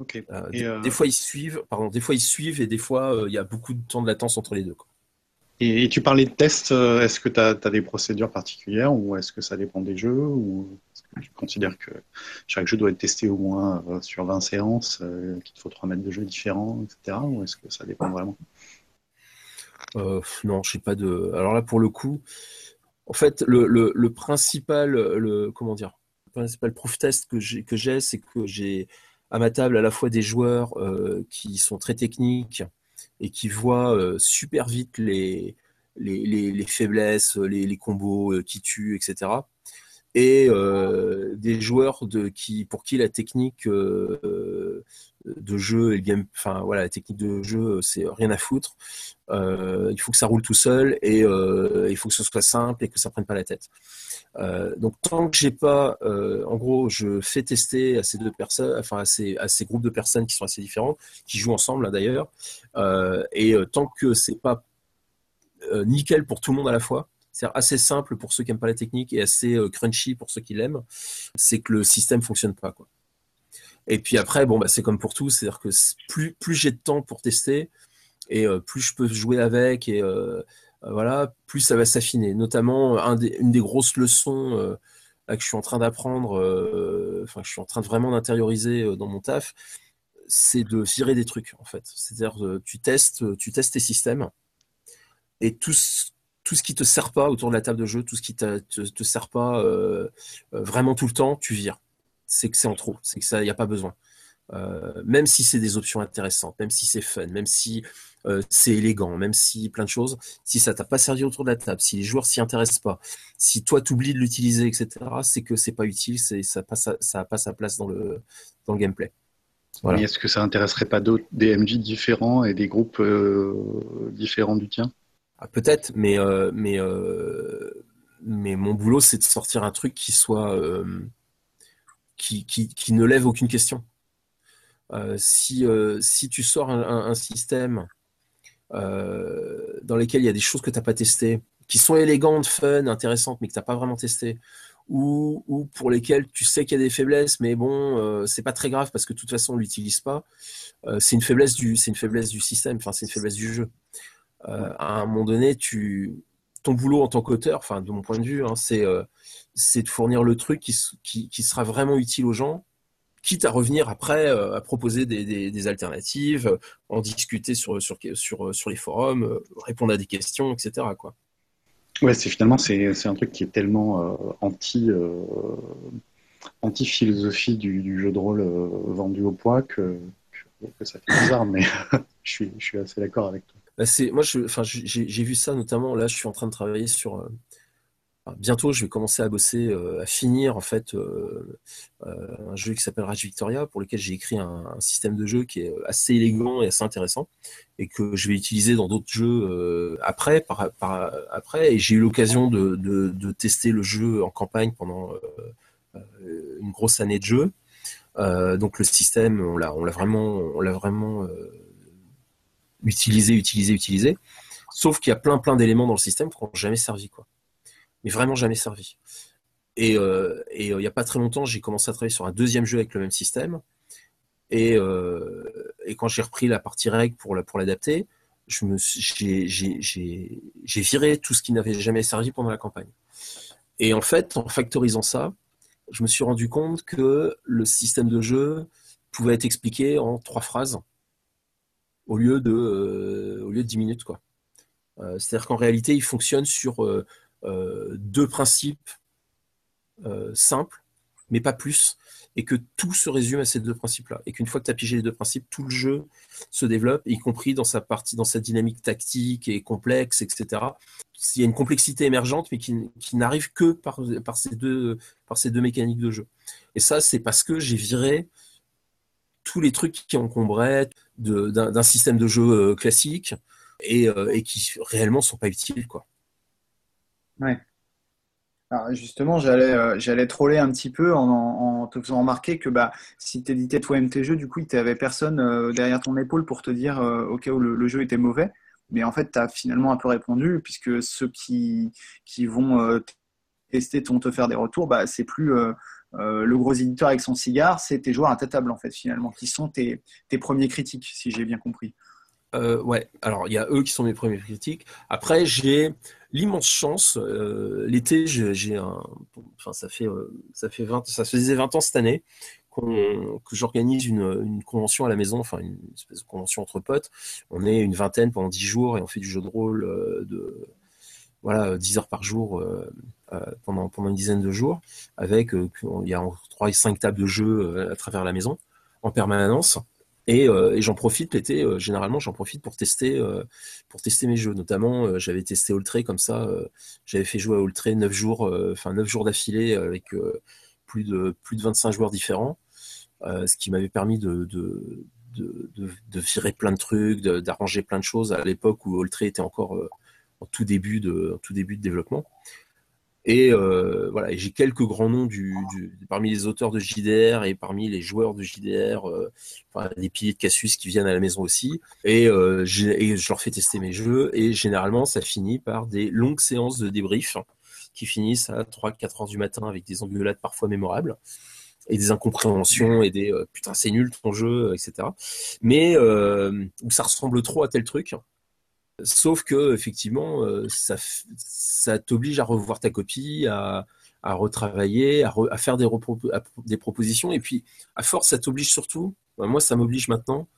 Ok. des, fois, ils suivent, pardon, des fois, ils suivent, et des fois, il y a beaucoup de temps de latence entre les deux. Quoi. Et, tu parlais de tests, est-ce que tu as, des procédures particulières, ou est-ce que ça dépend des jeux ou tu considères que chaque jeu doit être testé au moins euh, sur 20 séances, euh, qu'il te faut 3 mètres de jeu différents, etc. Ou est-ce que ça dépend vraiment? Euh, Non, je sais pas de. Alors là, pour le coup, en fait, le, principal, le, comment dire, le principal proof test que j'ai, c'est que j'ai à ma table à la fois des joueurs qui sont très techniques et qui voient super vite les, les, faiblesses, les, les combos qui tuent, etc et euh, des joueurs de, qui, pour qui la technique euh, de jeu et game, enfin voilà, la technique de jeu, c'est rien à foutre. Euh, il faut que ça roule tout seul et il faut que ce soit simple et que ça prenne pas la tête. donc tant que j'ai pas, en gros, je fais tester à ces deux personnes, enfin à ces, à ces groupes de personnes qui sont assez différents, qui jouent ensemble hein, d'ailleurs, et tant que c'est pas nickel pour tout le monde à la fois. C'est assez simple pour ceux qui n'aiment pas la technique et assez crunchy pour ceux qui l'aiment. C'est que le système fonctionne pas, quoi. Et puis après, bon, bah, c'est comme pour tout, c'est-à-dire que plus, j'ai de temps pour tester et plus je peux jouer avec et voilà, plus ça va s'affiner. Notamment, une des grosses leçons que je suis en train d'apprendre, enfin, je suis en train de vraiment d'intérioriser dans mon taf, c'est de virer des trucs en fait. C'est-à-dire tu testes, tu testes tes systèmes et tout ce, tout ce qui te sert pas autour de la table de jeu, tout ce qui te, te, sert pas euh, euh, vraiment tout le temps, tu vires. C'est que c'est en trop, c'est que ça, il n'y a pas besoin. Euh, même si c'est des options intéressantes, même si c'est fun, même si c'est élégant, même si plein de choses, si ça t'a pas servi autour de la table, si les joueurs s'y intéressent pas, si toi tu oublies de l'utiliser, etc., c'est que c'est pas utile, c'est ça passe, ça a pas sa place dans le dans le gameplay. Est-ce que ça intéresserait pas d'autres des MJ différents et des groupes différents du tien? Ah, peut-être, mais euh, mais euh, mais mon boulot c'est de sortir un truc qui soit euh, qui, qui, qui, ne lève aucune question. si si tu sors un, système dans lequel il y a des choses que tu n'as pas testées, qui sont élégantes, fun, intéressantes, mais que tu n'as pas vraiment testé, ou, ou, pour lesquelles tu sais qu'il y a des faiblesses, mais bon, c'est pas très grave parce que de toute façon on l'utilise pas. c'est une faiblesse du, c'est une faiblesse du système, enfin c'est une faiblesse du jeu. Euh, à un moment donné, tu, boulot en tant qu'auteur, enfin de mon point de vue, hein, c'est euh, c'est de fournir le truc qui, sera vraiment utile aux gens, quitte à revenir après euh, à proposer des, alternatives, en discuter sur, sur, sur, les forums, répondre à des questions, etc. Ouais, c'est finalement c'est, un truc qui est tellement anti anti philosophie du, jeu de rôle vendu au poids que, ça fait bizarre, mais je suis assez d'accord avec toi. Bah, moi, j'ai vu ça notamment. Là, je suis en train de travailler sur. Euh, bientôt, je vais commencer à bosser, euh, à finir en fait euh, un jeu qui s'appelle Rage Victoria, pour lequel j'ai écrit un, système de jeu qui est assez élégant et assez intéressant, et que je vais utiliser dans d'autres jeux après, par, après. Et j'ai eu l'occasion de, de, tester le jeu en campagne pendant une grosse année de jeu. donc le système, on l'a vraiment, on l'a vraiment utiliser, utiliser, utiliser. Sauf qu'il y a plein, plein d'éléments dans le système qui n'ont jamais servi, quoi. Mais vraiment jamais servi. Et, euh, euh, il n'y a pas très longtemps, j'ai commencé à travailler sur un deuxième jeu avec le même système. Et, euh, quand j'ai repris la partie règle pour, la, pour l'adapter, j'ai viré tout ce qui n'avait jamais servi pendant la campagne. Et en fait, en factorisant ça, je me suis rendu compte que le système de jeu pouvait être expliqué en trois phrases au lieu de, euh, au lieu de 10 minutes. Quoi. Euh, c'est-à-dire qu'en réalité, il fonctionne sur euh, deux principes simples, mais pas plus, et que tout se résume à ces deux principes-là. Et qu'une fois que tu as pigé les deux principes, tout le jeu se développe, y compris dans sa partie, dans sa dynamique tactique et complexe, etc. Il y a une complexité émergente, mais qui, qui n'arrive que par, par, ces deux, par ces deux mécaniques de jeu. Et ça, c'est parce que j'ai viré tous les trucs qui encombraient d'un système de jeu euh, classique et, euh, et, qui réellement sont pas utiles. Quoi. Ouais. Justement, j'allais euh, j'allais troller un petit peu en, te faisant remarquer que bah, si tu éditais toi-même tes jeux, du coup, tu n'avais personne derrière ton épaule pour te dire au cas où le, jeu était mauvais. Mais en fait, tu as finalement un peu répondu, puisque ceux qui, qui vont tester, vont te faire des retours, bah, c'est plus euh, le gros éditeur avec son cigare, c'est tes joueurs à ta table, en fait, finalement, qui sont tes, premiers critiques, si j'ai bien compris. Euh, ouais, alors il y a eux qui sont mes premiers critiques. Après, j'ai l'immense chance. Euh, l'été, j'ai un. Enfin, ça fait, ça fait 20, ça faisait 20 ans cette année que j'organise une, convention à la maison, enfin une espèce de convention entre potes. On est une vingtaine pendant 10 jours et on fait du jeu de rôle de voilà 10 heures par jour euh, pendant, pendant une dizaine de jours, avec euh, il y a trois et cinq tables de jeu euh, à travers la maison en permanence. Et, j'en profite l'été, généralement j'en profite pour tester, pour tester mes jeux. Notamment, j'avais testé Oltré comme ça, j'avais fait jouer à Oltré 9 jours, enfin 9 jours d'affilée avec plus, de, plus de 25 joueurs différents, ce qui m'avait permis de, de, de, de, virer plein de trucs, d'arranger plein de choses à l'époque où Oltré était encore en tout début de, tout début de développement. Et euh, voilà, j'ai quelques grands noms du, parmi les auteurs de JDR et parmi les joueurs de JDR, euh, enfin, des piliers de Cassius qui viennent à la maison aussi. Et, et, je leur fais tester mes jeux. Et généralement, ça finit par des longues séances de débrief qui finissent à 3-4 heures du matin avec des engueulades parfois mémorables et des incompréhensions et des putain c'est nul ton jeu etc mais où ça ressemble trop à tel truc Sauf que effectivement, euh, ça, ça t'oblige à revoir ta copie, à, à retravailler, à, faire des, des, propositions. Et puis, à force, ça t'oblige surtout, moi, ça m'oblige maintenant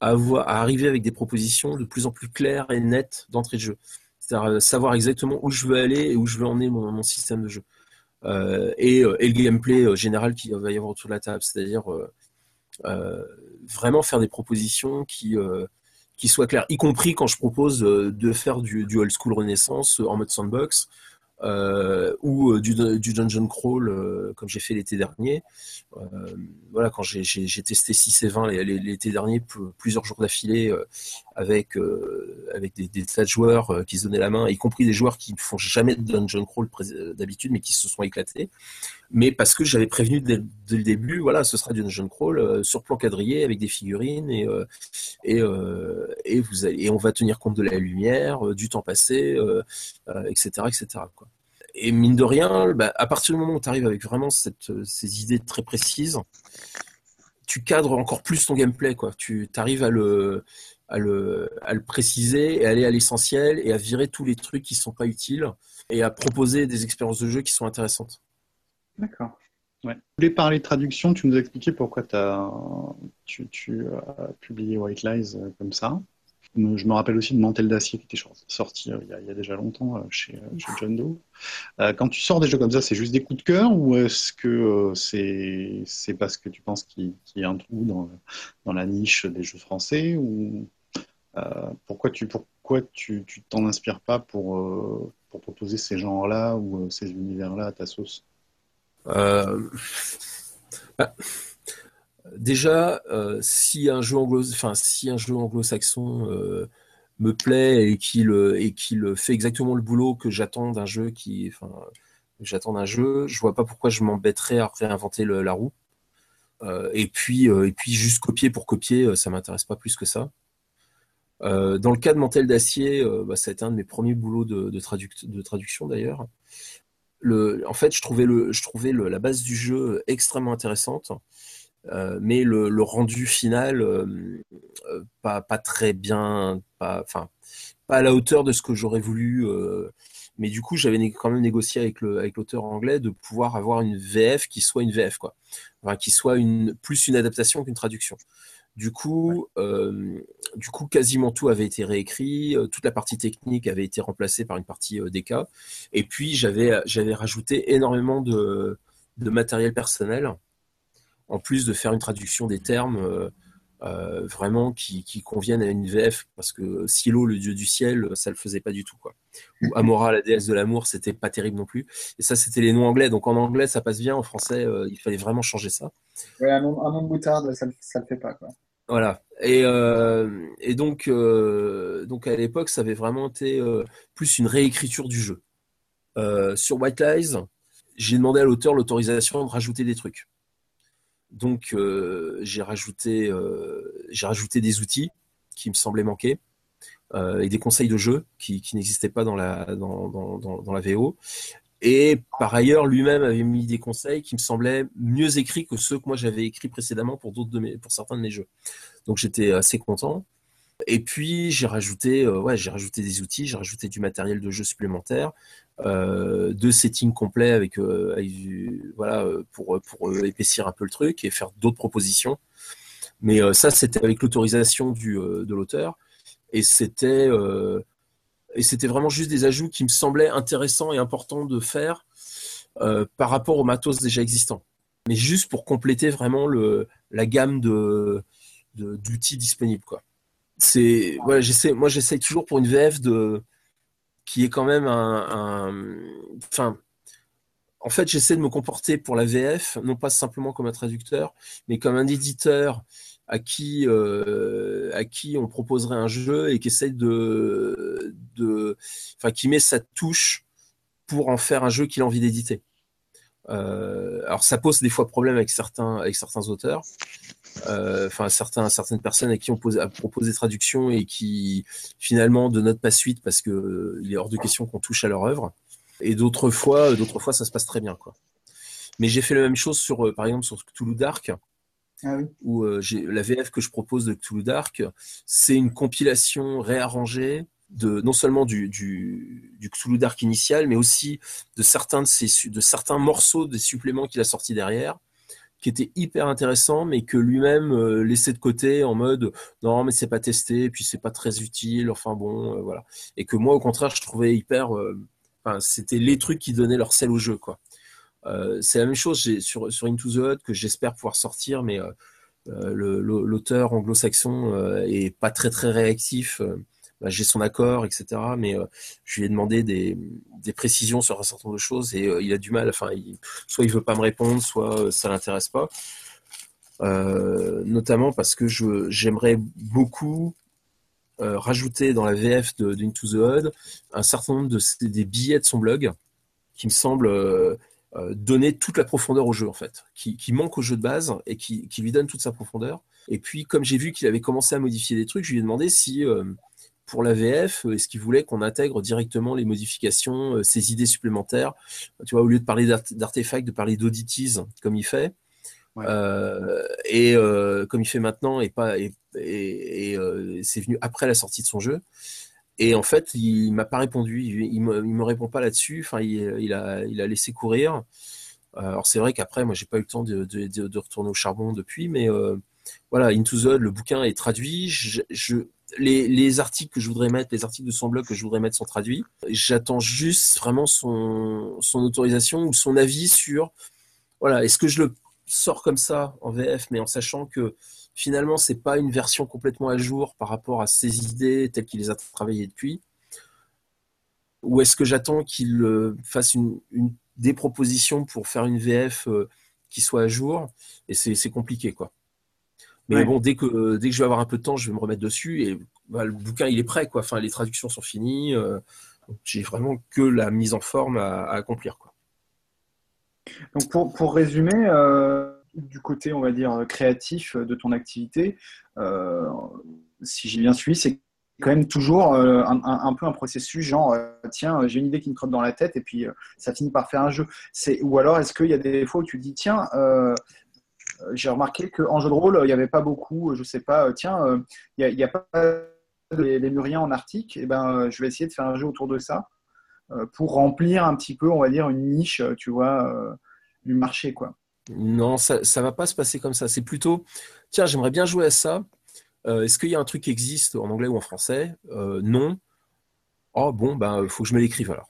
à, à arriver avec des propositions de plus en plus claires et nettes d'entrée de jeu. C'est-à-dire euh, savoir exactement où je veux aller et où je veux emmener mon, mon système de jeu. Euh, et, et, le gameplay général qu'il va y avoir autour de la table. C'est-à-dire vraiment faire des propositions qui qui soit clair, y compris quand je propose euh, de faire du, old school renaissance euh, en mode sandbox, euh, ou du, du, dungeon crawl comme j'ai fait l'été dernier. voilà, quand j'ai testé 6 et 20 l'été dernier, plusieurs jours d'affilée, avec, avec des, des, tas de joueurs qui se donnaient la main, y compris des joueurs qui ne font jamais de dungeon crawl d'habitude, mais qui se sont éclatés. Mais parce que j'avais prévenu dès, le début, voilà, ce sera du dungeon crawl sur plan quadrillé avec des figurines et, et, et, vous et on va tenir compte de la lumière, du temps passé, etc. etc. Quoi et mine de rien, bah, à partir du moment où tu arrives avec vraiment cette, ces idées très précises, tu cadres encore plus ton gameplay. Quoi. Tu arrives à le, à, le, préciser et aller à l'essentiel et à virer tous les trucs qui ne sont pas utiles et à proposer des expériences de jeu qui sont intéressantes. D'accord. Ouais. Tu voulais parler de traduction, tu nous as expliqué pourquoi tu, tu, as publié White Lies euh, comme ça. Je me rappelle aussi de Mantel d'acier qui était sorti euh, il y, a, déjà longtemps euh, chez, euh, chez, John Doe. quand tu sors des jeux comme ça, c'est juste des coups de cœur ou est-ce que c'est parce que tu penses qu'il y a un trou dans, dans, la niche des jeux français ou pourquoi tu pourquoi tu t'en inspires pas pour, pour proposer ces genres-là ou ces univers-là à ta sauce? Bah, déjà, euh, si un jeu anglo-saxon euh, me plaît et qu'il fait exactement le boulot que j'attends d'un jeu qui, enfin, je vois pas pourquoi je m'embêterais à réinventer la roue. Euh, et puis et puis juste copier pour copier, ça m'intéresse pas plus que ça. dans le cas de Mantel d'acier, bah, ça a été un de mes premiers boulots de, traduction d'ailleurs. Le, en fait, je trouvais, la base du jeu extrêmement intéressante. Euh, mais le, rendu final euh, euh, pas, pas très bien, pas, enfin pas à la hauteur de ce que j'aurais voulu. mais du coup, j'avais quand même négocié avec le avec l'auteur anglais de pouvoir avoir une VF qui soit une VF quoi, enfin, qui soit une plus une adaptation qu'une traduction. Du coup, du coup, quasiment tout avait été réécrit, toute la partie technique avait été remplacée par une partie DK, et puis j'avais j'avais rajouté énormément de, de matériel personnel en plus de faire une traduction des termes euh, euh, vraiment qui, conviennent à une VF, parce que Silo, le dieu du ciel, ça le faisait pas du tout. Quoi. Ou Amora, la déesse de l'amour, c'était pas terrible non plus. Et ça, c'était les noms anglais. Donc en anglais, ça passe bien. En français, euh, il fallait vraiment changer ça. un nom, de moutarde, ça, ça le fait pas. Quoi. Voilà. Et, et donc, donc à l'époque, ça avait vraiment été plus une réécriture du jeu. sur White Lies, j'ai demandé à l'auteur l'autorisation de rajouter des trucs. Donc euh, j'ai rajouté, euh, j'ai rajouté des outils qui me semblaient manquer euh, et des conseils de jeu qui, n'existaient pas dans la, dans, VO. Et par ailleurs, lui-même avait mis des conseils qui me semblaient mieux écrits que ceux que moi j'avais écrits précédemment pour, de mes, certains de mes jeux. Donc j'étais assez content. Et puis j'ai rajouté, j'ai rajouté des outils, j'ai rajouté du matériel de jeu supplémentaire, de setting complet avec, euh, voilà euh, pour pour épaissir un peu le truc et faire d'autres propositions. Mais ça c'était avec l'autorisation du de l'auteur et c'était et c'était vraiment juste des ajouts qui me semblaient intéressants et importants de faire par rapport au matos déjà existant. Mais juste pour compléter vraiment le la gamme de d'outils disponibles quoi. C'est voilà, j'essaie moi j'essaie toujours pour une VF de qui est quand même un, en fait, j'essaie de me comporter pour la VF, non pas simplement comme un traducteur, mais comme un éditeur à qui, euh, on proposerait un jeu et qui essaie de, de, qui met sa touche pour en faire un jeu qu'il a envie d'éditer. alors ça pose des fois problème avec certains auteurs, enfin certains, certaines personnes à qui on pose, propose des traductions et qui finalement ne notent pas suite parce qu'il il est hors de question qu'on touche à leur œuvre. Et d'autres fois, d'autres fois ça se passe très bien quoi. Mais j'ai fait la même chose sur, par exemple, sur Cthulhu Dark. Ah où la VF que je propose de Cthulhu Dark, c'est une compilation réarrangée de non seulement du, du, du Cthulhu Dark initial, mais aussi de certains, de, ces, de certains morceaux des suppléments qu'il a sortis derrière, qui étaient hyper intéressants, mais que lui-même euh, laissait de côté en mode non, mais c'est pas testé, puis c'est pas très utile, enfin bon, euh, voilà. Et que moi, au contraire, je trouvais hyper. Euh, c'était les trucs qui donnaient leur sel au jeu, quoi. c'est la même chose sur, sur Into the Hut que j'espère pouvoir sortir, mais l'auteur anglo-saxon est pas très très réactif bah, j'ai son accord, etc. Mais euh, je lui ai demandé des, précisions sur un certain nombre de choses et euh, il a du mal. Enfin, soit il veut pas me répondre, soit euh, ça l'intéresse pas. notamment parce que j'aimerais beaucoup rajouter dans la VF d'Into the Hood un certain nombre de des billets de son blog qui me semblent donner toute la profondeur au jeu en fait, qui, manque au jeu de base et qui, qui, lui donne toute sa profondeur. Et puis comme j'ai vu qu'il avait commencé à modifier des trucs, je lui ai demandé si pour la VF, est-ce qu'il voulait qu'on intègre directement les modifications, ces euh, idées supplémentaires? Tu vois, au lieu de parler d'artefacts, de parler d'audities, comme il fait. Euh, et euh, comme il fait maintenant, et pas et, c'est venu après la sortie de son jeu. Et en fait, il m'a pas répondu. Il, me, me répond pas là-dessus. Enfin, il, a, il a laissé courir. alors c'est vrai qu'après, moi, j'ai pas eu le temps de, de, retourner au charbon depuis, mais voilà, Into the le bouquin est traduit. je, les, articles que je voudrais mettre, les articles de son blog que je voudrais mettre sont traduits. J'attends juste vraiment son, autorisation ou son avis sur, voilà, est-ce que je le sors comme ça en VF, mais en sachant que finalement c'est pas une version complètement à jour par rapport à ses idées telles qu'il les a travaillées depuis, ou est-ce que j'attends qu'il euh, fasse une, des propositions pour faire une VF euh, qui soit à jour, et c'est compliqué quoi. Mais bon, dès que, dès que je vais avoir un peu de temps, je vais me remettre dessus et bah, le bouquin, il est prêt, quoi. Enfin, les traductions sont finies. Euh, j'ai vraiment que la mise en forme à, accomplir, quoi. Donc, pour, pour résumer, euh, du côté, on va dire, créatif de ton activité, euh, si j'ai bien suivi, c'est quand même toujours un, un, peu un processus genre tiens j'ai une idée qui me trotte dans la tête et puis ça finit par faire un jeu c'est ou alors est-ce qu'il y a des fois où tu dis tiens euh, j'ai remarqué qu'en jeu de rôle, il n'y avait pas beaucoup, je ne sais pas, euh, tiens, euh, il n'y a, pas les, les, Muriens en Arctique, et eh ben, je vais essayer de faire un jeu autour de ça pour remplir un petit peu, on va dire, une niche, tu vois, du marché, quoi. Non, ça ne va pas se passer comme ça. C'est plutôt, tiens, j'aimerais bien jouer à ça. Est-ce qu'il y a un truc qui existe en anglais ou en français? Non. Oh bon, ben, faut que je me l'écrive alors.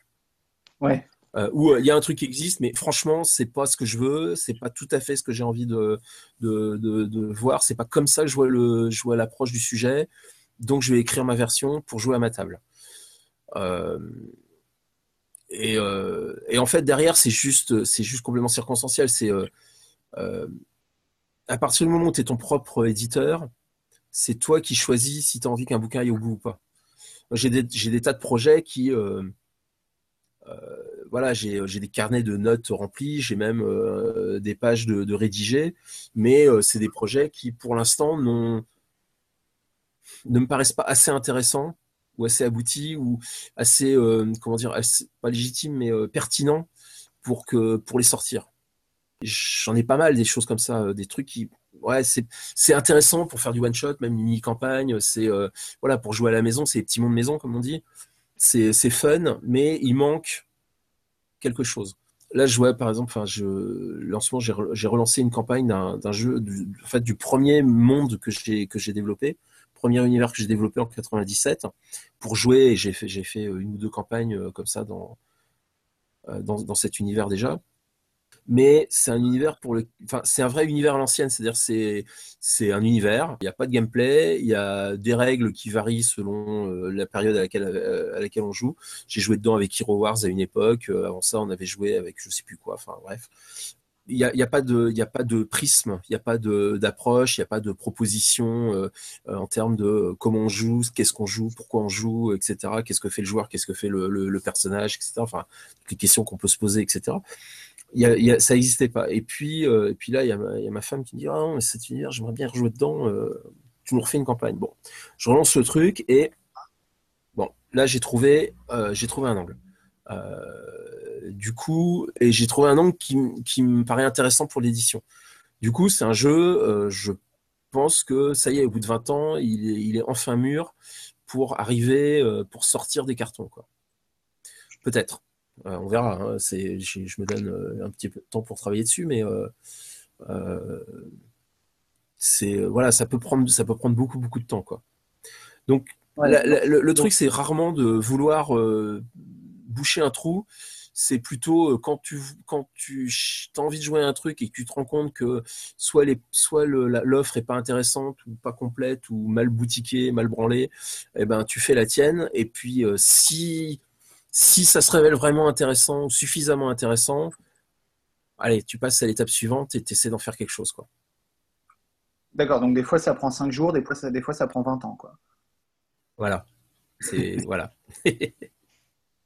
Ouais. Euh, où euh, il y a un truc qui existe, mais franchement, c'est pas ce que je veux, c'est pas tout à fait ce que j'ai envie de, de, de, voir, c'est pas comme ça que je vois, le, je vois l'approche du sujet, donc je vais écrire ma version pour jouer à ma table. Euh, et, et, en fait, derrière, c'est juste, c'est juste complètement circonstanciel. C'est à partir du moment où tu es ton propre éditeur, c'est toi qui choisis si tu as envie qu'un bouquin aille au bout ou pas. J'ai des, des, tas de projets qui, voilà, euh, j'ai des carnets de notes remplis, j'ai même euh, des pages de, rédigées, mais euh, c'est des projets qui, pour l'instant, ne me paraissent pas assez intéressants ou assez aboutis ou assez, comment dire, pas légitimes, mais pertinents pour, que, pour les sortir. J'en ai pas mal des choses comme ça, des trucs qui, ouais, c'est intéressant pour faire du one shot, même une mini campagne. C'est voilà pour jouer à la maison, c'est les petits mondes maison comme on dit. C'est fun, mais il manque quelque chose. Là, je vois par exemple, j'ai relancé une campagne d'un jeu, du, fait, du premier monde que j'ai développé, premier univers que j'ai développé en 97 pour jouer. Et j'ai fait fait une ou deux campagnes euh, comme ça euh, dans cet univers déjà mais c'est un univers pour le, enfin, c'est un vrai univers à l'ancienne, c'est-à-dire c'est c'est un univers. Il n'y a pas de gameplay, il y a des règles qui varient selon euh, la période à laquelle à laquelle on joue. J'ai joué dedans avec Hero Wars à une époque. Euh, avant ça, on avait joué avec je sais plus quoi. Enfin bref. il n'y a, y a, pas de, il a pas de prisme, il n'y a pas d'approche, il n'y a pas de proposition euh, euh, en termes de comment on joue, qu'est-ce qu'on joue, pourquoi on joue, etc. Qu'est-ce que fait le joueur, qu'est-ce que fait le, le, personnage, etc. Enfin, les questions qu'on peut se poser, etc. Il ça n'existait pas. Et puis, euh, et puis là, il y, a ma, femme qui me dit Ah non, mais cet univers, j'aimerais bien rejouer dedans, tu nous refais une campagne. Bon, je relance le truc et bon, là, j'ai trouvé, j'ai trouvé un angle. Euh, du coup, et j'ai trouvé un angle qui, me paraît intéressant pour l'édition. Du coup, c'est un jeu, euh, je pense que ça y est, au bout de 20 ans, il est, enfin mûr pour arriver, euh, pour sortir des cartons. Peut-être. On verra. Hein. c'est, je me donne un petit peu de temps pour travailler dessus, mais c'est voilà, ça peut prendre, ça peut prendre beaucoup beaucoup de temps, quoi. Donc le, truc, c'est rarement de vouloir boucher un trou, c'est plutôt euh, quand tu quand tu as envie de jouer à un truc et que tu te rends compte que soit les soit l'offre est pas intéressante ou pas complète ou mal boutiquée, mal branlée, eh ben tu fais la tienne et puis euh, si si ça se révèle vraiment intéressant, suffisamment intéressant, allez, tu passes à l'étape suivante et tu essaies d'en faire quelque chose quoi. D'accord, donc des fois ça prend 5 jours, des fois ça, des fois ça prend 20 ans quoi. Voilà. C'est voilà. Il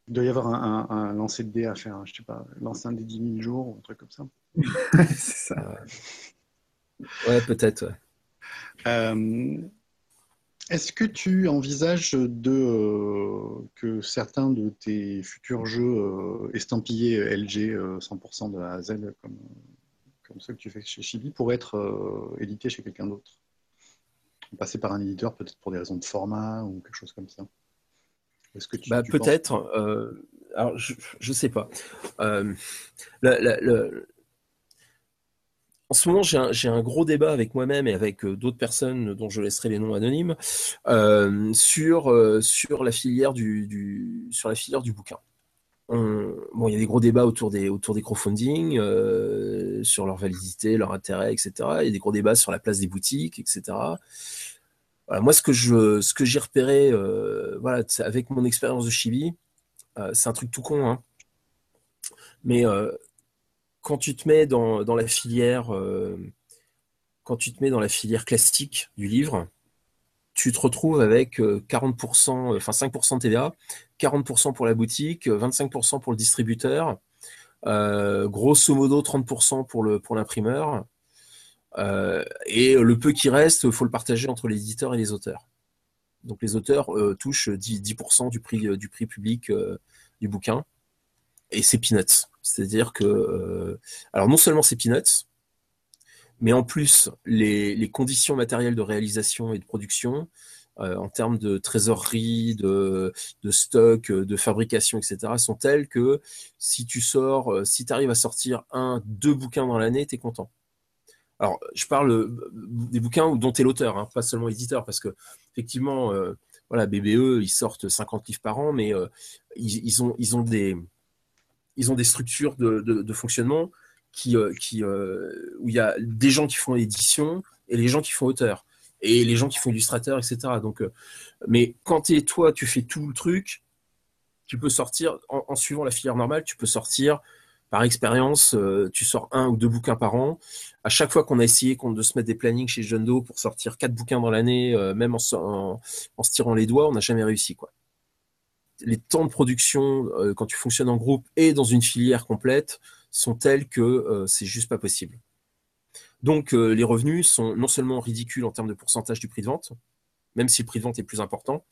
doit y avoir un, lancer de dés à faire, je sais pas, lancer un des 10 000 jours ou un truc comme ça. c'est ça. Ouais, peut-être. Euh, est-ce que tu envisages de, euh, que certains de tes futurs jeux euh, estampillés LG 100% de A à Z, comme, comme ceux que tu fais chez Chibi, pourraient être édités chez quelqu'un d'autre? Passer par un éditeur, peut-être pour des raisons de format ou quelque chose comme ça bah, Peut-être. Euh, alors, je ne sais pas. Euh, en ce moment, j'ai un, gros débat avec moi-même et avec euh, d'autres personnes dont je laisserai les noms anonymes sur, sur, la filière du, sur la filière du bouquin. bon, il y a des gros débats autour des, autour crowdfunding, sur leur validité, leur intérêt, etc. Il y a des gros débats sur la place des boutiques, etc moi, ce que j'ai repéré, euh, avec mon expérience de Chibi, euh, c'est un truc tout con, hein. mais euh, quand tu te mets dans, la filière, quand tu te mets dans la filière classique du livre, tu te retrouves avec 40%, enfin 5% de TVA, 40% pour la boutique, 25% pour le distributeur, grosso modo 30% pour l'imprimeur, euh, et le peu qui reste, il faut le partager entre l'éditeur et les auteurs. Donc les auteurs euh, touchent 10%, du, prix, euh, du prix public du bouquin. Et c'est peanuts. C'est-à-dire que... alors non seulement c'est peanuts, mais en plus, les, conditions matérielles de réalisation et de production, en termes de trésorerie, de, de, stock, de fabrication, etc., sont telles que si tu sors, si tu arrives à sortir un, deux bouquins dans l'année, tu es content. Alors, je parle euh, des bouquins dont tu es l'auteur, hein, pas seulement l'éditeur, parce que effectivement, euh, voilà, BBE, ils sortent 50 livres par an, mais euh, ils, ont, ils, ont des, ils ont des structures de, fonctionnement qui, qui, où il y a des gens qui font l'édition et les gens qui font auteur, et les gens qui font illustrateur, etc. Donc, mais quand es toi, tu fais tout le truc, tu peux sortir, en suivant la filière normale, tu peux sortir par expérience, euh, tu sors un ou deux bouquins par an. À chaque fois qu'on a essayé de se mettre des plannings chez John Doe pour sortir quatre bouquins dans l'année, euh, même en, se tirant les doigts, on n'a jamais réussi. Quoi. Les temps de production, euh, quand tu fonctionnes en groupe et dans une filière complète, sont tels que c'est juste pas possible. Donc les revenus sont non seulement ridicules en termes de pourcentage du prix de vente, même si le prix de vente est plus important,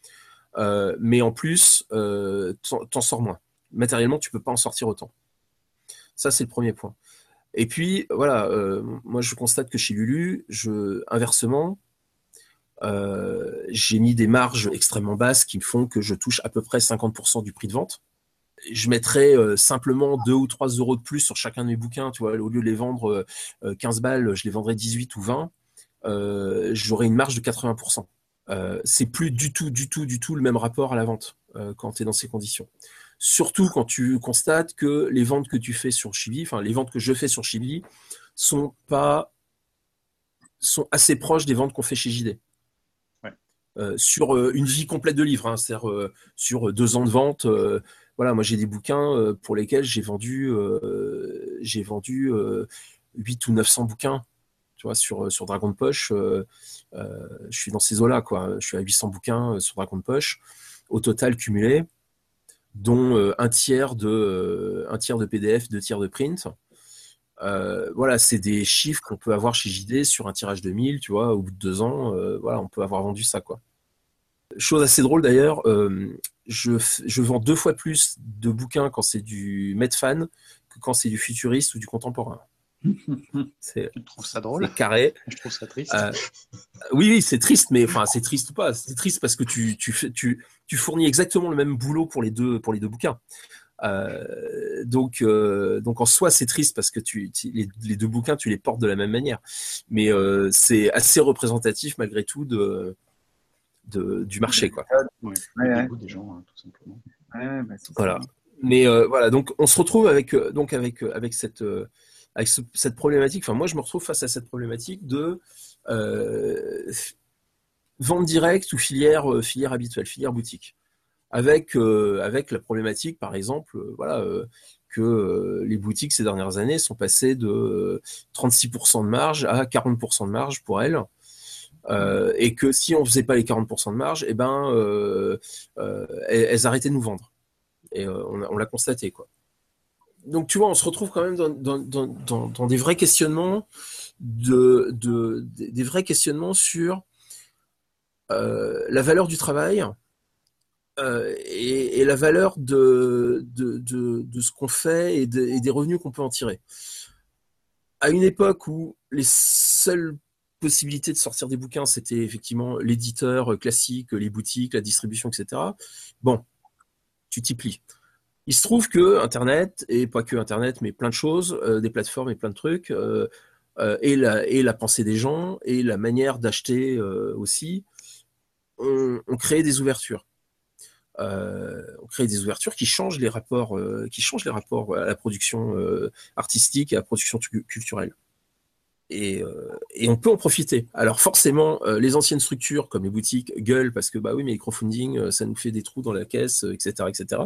mais en plus, t'en sors moins. Matériellement, tu peux pas en sortir autant. Ça, c'est le premier point. Et puis, voilà, euh, moi, je constate que chez Lulu, inversement, euh, j'ai mis des marges extrêmement basses qui me font que je touche à peu près 50% du prix de vente. Je mettrais euh, simplement 2 ou 3 euros de plus sur chacun de mes bouquins. Tu vois, au lieu de les vendre 15 balles, je les vendrais 18 ou 20. J'aurais une marge de 80%. c'est plus du tout, du tout, du tout le même rapport à la vente quand tu es dans ces conditions. Surtout quand tu constates que les ventes que tu fais sur Chibi, enfin les ventes que je fais sur Chibi, sont pas sont assez proches des ventes qu'on fait chez JD. Euh, sur euh, une vie complète de livre, hein, c'est-à-dire euh, sur deux ans de vente, voilà, moi j'ai des bouquins pour lesquels j'ai vendu, j'ai vendu 8 ou 900 bouquins. Tu vois, sur, Dragon de Poche, je suis dans ces eaux-là, quoi. Je suis à 800 bouquins sur Dragon de Poche, au total cumulé, dont un tiers de PDF, deux tiers de print. Euh, voilà, c'est des chiffres qu'on peut avoir chez JD sur un tirage de 1000, tu vois, au bout de deux ans, euh, voilà, on peut avoir vendu ça, quoi. Chose assez drôle d'ailleurs, euh, je, je, vends deux fois plus de bouquins quand c'est du Medfan que quand c'est du futuriste ou du contemporain. C'est, tu trouves ça drôle? Carré. Je trouve ça triste. oui, oui, c'est triste, mais enfin, c'est triste ou pas. C'est triste parce que tu, tu, tu, tu fournis exactement le même boulot pour les deux, pour les deux bouquins. Euh, donc, euh, donc en soi, c'est triste parce que tu, les, deux bouquins, tu les portes de la même manière. Mais euh, c'est assez représentatif malgré tout de, de du marché, quoi. des gens, hein, tout simplement. Bah, voilà. Mais voilà, donc on se retrouve avec donc avec avec cette avec cette problématique. Enfin, moi, je me retrouve face à cette problématique de vente directe ou filière filière habituelle, filière boutique avec, euh, avec la problématique, par exemple, euh, voilà, euh, que les boutiques ces dernières années sont passées de 36% de marge à 40% de marge pour elles. et que si on faisait pas les 40% de marge, eh ben, elles, arrêtaient de nous vendre. Et on, l'a constaté, quoi. Donc, tu vois, on se retrouve quand même dans, des vrais questionnements, de, des vrais questionnements sur la valeur du travail, euh, et, la valeur de, de, de, ce qu'on fait et, des revenus qu'on peut en tirer. À une époque où les seules possibilités de sortir des bouquins, c'était effectivement l'éditeur classique, les boutiques, la distribution, etc. Bon, tu t'y plies. Il se trouve que Internet, et pas que Internet, mais plein de choses, euh, des plateformes et plein de trucs, euh, et, la, et la pensée des gens, et la manière d'acheter aussi, ont, ont créé des ouvertures on crée des ouvertures qui changent les rapports, euh, qui changent les rapports à la production euh, artistique et à la production culturelle. Et, on peut en profiter. Alors forcément, les anciennes structures comme les boutiques gueulent parce que bah oui, mais les crowdfunding, ça nous fait des trous dans la caisse, etc., etc.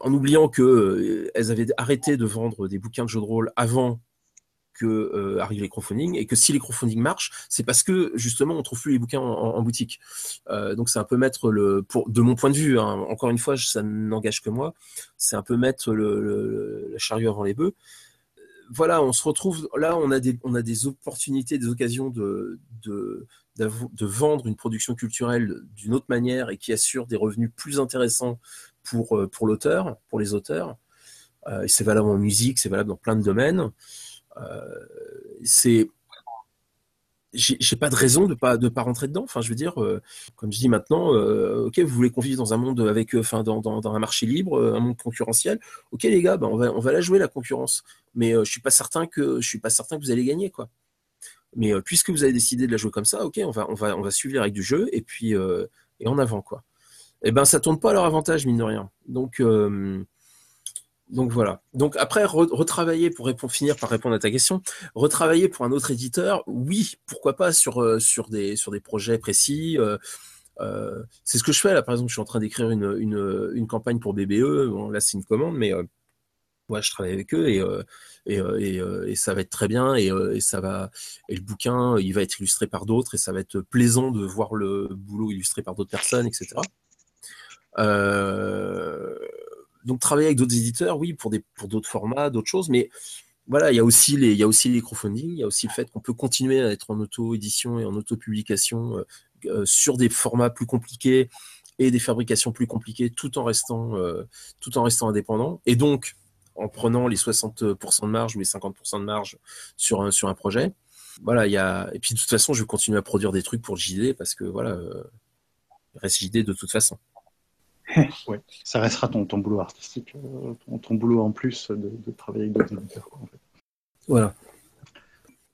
En oubliant que elles avaient arrêté de vendre des bouquins de jeux de rôle avant que euh, arrivent les crowdfunding et que si les crowdfunding marchent, c'est parce que justement on trouve plus les bouquins en, boutique. Euh, donc c'est un peu mettre le, pour, de mon point de vue, hein, encore une fois, ça n'engage que moi, c'est un peu mettre le, la charrue avant les bœufs. Voilà, on se retrouve là, on a des, on a des opportunités, des occasions de, de, de vendre une production culturelle d'une autre manière et qui assure des revenus plus intéressants pour, euh, pour l'auteur, pour les auteurs. Euh, c'est valable en musique, c'est valable dans plein de domaines. Euh, c'est j'ai pas de raison de pas de pas rentrer dedans. Enfin, je veux dire, euh, comme je dis maintenant, euh, ok, vous voulez qu'on vive dans un monde avec, enfin, dans, dans, un marché libre, un monde concurrentiel. Ok, les gars, ben, on va on va la jouer la concurrence. Mais je suis pas certain que je suis pas certain que vous allez gagner, quoi. Mais puisque vous avez décidé de la jouer comme ça, ok, on va on va on va suivre les règles du jeu et puis et en avant, quoi. Et eh ben, ça tourne pas à leur avantage mine de rien. Donc donc voilà. Donc après, retravailler pour finir par répondre à ta question, retravailler pour un autre éditeur, oui, pourquoi pas sur, euh, sur, des, sur des projets précis. Euh, euh, c'est ce que je fais là, par exemple, je suis en train d'écrire une, une, une, campagne pour BBE. Bon, là, c'est une commande, mais ouais, je travaille avec eux et, et, et, ça va être très bien et, et, ça va et le bouquin, il va être illustré par d'autres et ça va être plaisant de voir le boulot illustré par d'autres personnes, etc. Euh, donc travailler avec d'autres éditeurs, oui, pour des pour d'autres formats, d'autres choses, mais voilà, il y a aussi les il y a aussi les crowdfunding, il y a aussi le fait qu'on peut continuer à être en auto-édition et en auto-publication euh, euh, sur des formats plus compliqués et des fabrications plus compliquées, tout en restant euh, tout en restant indépendant. Et donc en prenant les 60% de marge ou les 50% de marge sur un sur un projet. Voilà, il y a et puis de toute façon, je vais continuer à produire des trucs pour JD parce que voilà, il reste JD de toute façon. ouais, ça restera ton, ton boulot artistique, euh, ton, boulot en plus de, travailler avec d'autres éditeurs. Voilà.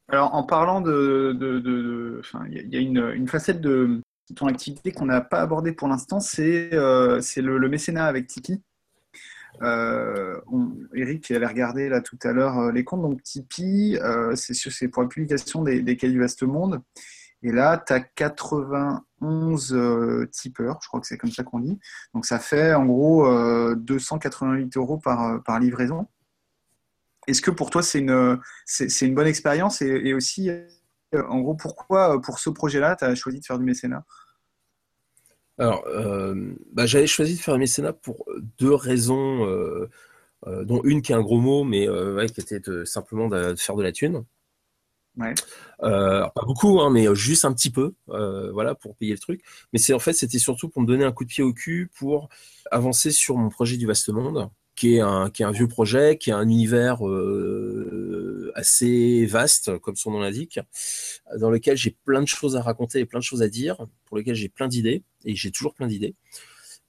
Alors, en parlant de. Il y, a une, facette de ton activité qu'on n'a pas abordée pour l'instant, c'est euh, le, mécénat avec Tipeee. Euh, Eric avait regardé là tout à l'heure les comptes. Donc, Tipeee, c'est pour la publication des, des Cahiers du Vaste Monde. Et là, tu as 91 euh, tipeurs, je crois que c'est comme ça qu'on dit. Donc ça fait en gros 288 euros par, par livraison. Est-ce que pour toi, c'est une, c'est, une bonne expérience? Et, aussi, en gros, pourquoi pour ce projet-là, tu as choisi de faire du mécénat? Alors, bah, j'avais choisi de faire du mécénat pour deux raisons euh, dont une qui est un gros mot, mais euh, qui était simplement de, faire de la thune. Euh, pas beaucoup, hein, mais juste un petit peu, voilà, pour payer le truc. Mais c'est en fait, c'était surtout pour me donner un coup de pied au cul pour avancer sur mon projet du vaste monde, qui est un, qui est un vieux projet, qui a un univers assez vaste, comme son nom l'indique, dans lequel j'ai plein de choses à raconter et plein de choses à dire, pour lequel j'ai plein d'idées, et j'ai toujours plein d'idées.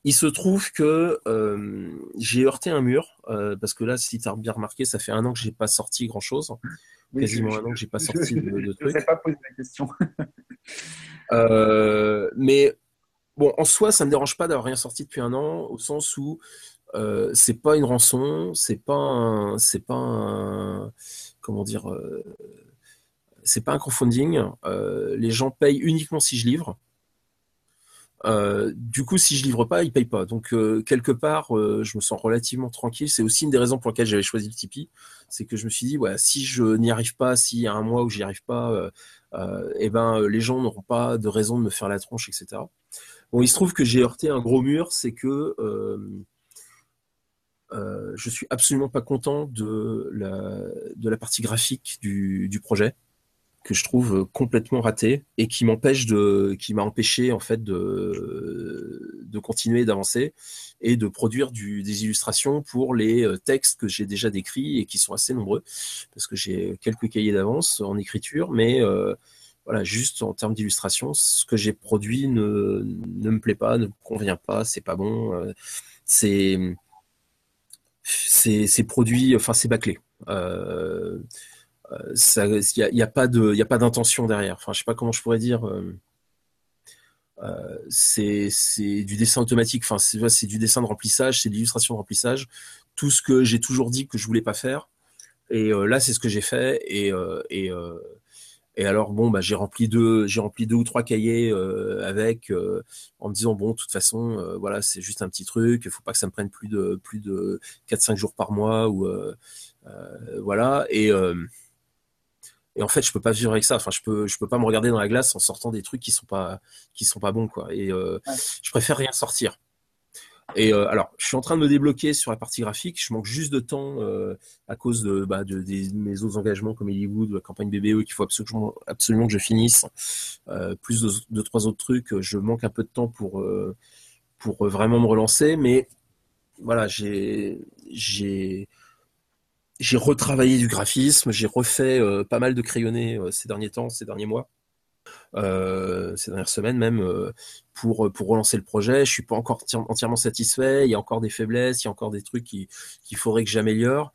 Il se trouve que euh, j'ai heurté un mur, euh, parce que là, si tu as bien remarqué, ça fait un an que j'ai pas sorti grand chose. Quasiment un an que j'ai pas sorti de, de trucs. Je ne pas poser la question. Euh, mais bon, en soi, ça me dérange pas d'avoir rien sorti depuis un an, au sens où euh, c'est pas une rançon, c'est pas c'est pas un, comment dire, c'est pas un crowdfunding. les gens payent uniquement si je livre. Euh, du coup, si je livre pas, ils payent pas. Donc euh, quelque part, euh, je me sens relativement tranquille. C'est aussi une des raisons pour lesquelles j'avais choisi le Tipeee, c'est que je me suis dit, ouais, si je n'y arrive pas, s'il y a un mois où j'y arrive pas, eh ben les gens n'auront pas de raison de me faire la tronche, etc. Bon, il se trouve que j'ai heurté un gros mur, c'est que je suis absolument pas content de la, de la partie graphique du, du projet que je trouve complètement raté et qui m'empêche de, qui m'a empêché en fait de, de continuer d'avancer et de produire du, des illustrations pour les euh, textes que j'ai déjà décrits et qui sont assez nombreux parce que j'ai quelques cahiers d'avance en écriture, mais euh, voilà, juste en termes d'illustration, ce que j'ai produit ne, ne me plaît pas, ne me convient pas, c'est pas bon, euh, c'est c'est produit, enfin c'est bâclé. Euh, il n'y a, pas de, il a pas d'intention derrière. Enfin, je sais pas comment je pourrais dire. Euh, euh, c'est du dessin automatique. Enfin, c'est du dessin de remplissage, c'est de l'illustration de remplissage. Tout ce que j'ai toujours dit que je voulais pas faire. Et euh, là, c'est ce que j'ai fait. Et, et, et alors, bon, bah, j'ai rempli deux, j'ai rempli deux ou trois cahiers avec, en me disant bon, de toute façon, voilà, c'est juste un petit truc. Il faut pas que ça me prenne plus de plus de 4-5 jours par mois ou voilà. Et et en fait je peux pas vivre avec ça. Enfin je peux je peux pas me regarder dans la glace en sortant des trucs qui sont pas qui sont pas bons quoi. Et euh, je préfère rien sortir. Et euh, alors je suis en train de me débloquer sur la partie graphique. Je manque juste de temps euh, à cause de, bah, de, mes autres engagements comme Hollywood la campagne BBE qu'il faut absolument absolument que je finisse. Plus de, de, trois autres trucs je manque un peu de temps pour pour vraiment me relancer. Mais voilà j'ai j'ai j'ai retravaillé du graphisme, j'ai refait euh, pas mal de crayonnés euh, ces derniers temps, ces derniers mois, euh, ces dernières semaines même, pour, pour relancer le projet. Je suis pas encore entièrement satisfait, il y a encore des faiblesses, il y a encore des trucs qu'il faudrait que j'améliore.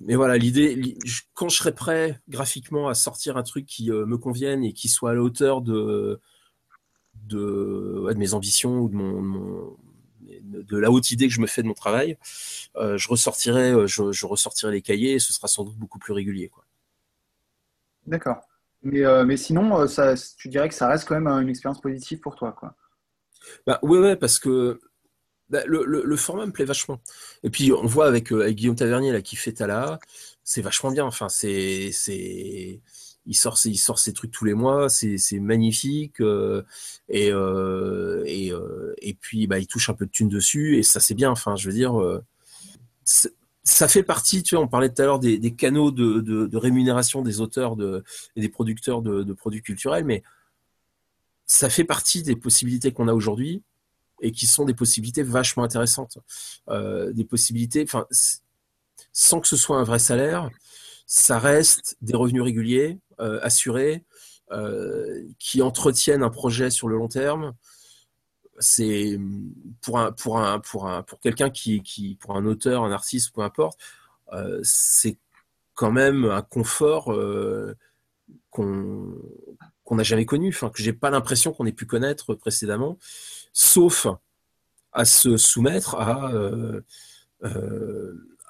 Mais voilà, l'idée, quand je serai prêt graphiquement à sortir un truc qui me convienne et qui soit à la hauteur de, de, mes ambitions ou de mon, la haute idée que je me fais de mon travail, euh, je ressortirai, euh, je, ressortirai les cahiers et ce sera sans doute beaucoup plus régulier. D'accord. Mais, euh, mais sinon, ça, tu dirais que ça reste quand même une expérience positive pour toi, quoi. Bah, ouais, ouais, parce que bah, le, format me plaît vachement. Et puis on voit avec, Guillaume Tavernier là qui fait Tala, c'est vachement bien. Enfin, c'est il sort ses, il sort trucs tous les mois, c'est magnifique euh, et euh, et, euh, et puis bah il touche un peu de thunes dessus et ça c'est bien. Enfin, je veux dire, ça fait partie. Tu vois, on parlait tout à l'heure des, canaux de, de, de, rémunération des auteurs de, et des producteurs de, de produits culturels, mais ça fait partie des possibilités qu'on a aujourd'hui et qui sont des possibilités vachement intéressantes, des possibilités, enfin, sans que ce soit un vrai salaire, ça reste des revenus réguliers, euh, assurés, euh, qui entretiennent un projet sur le long terme. C'est pour un pour un pour un pour quelqu'un qui qui pour un auteur, un artiste, peu importe, euh, c'est quand même un confort qu'on qu'on n'a jamais connu, enfin que j'ai pas l'impression qu'on ait pu connaître précédemment, sauf à se soumettre à à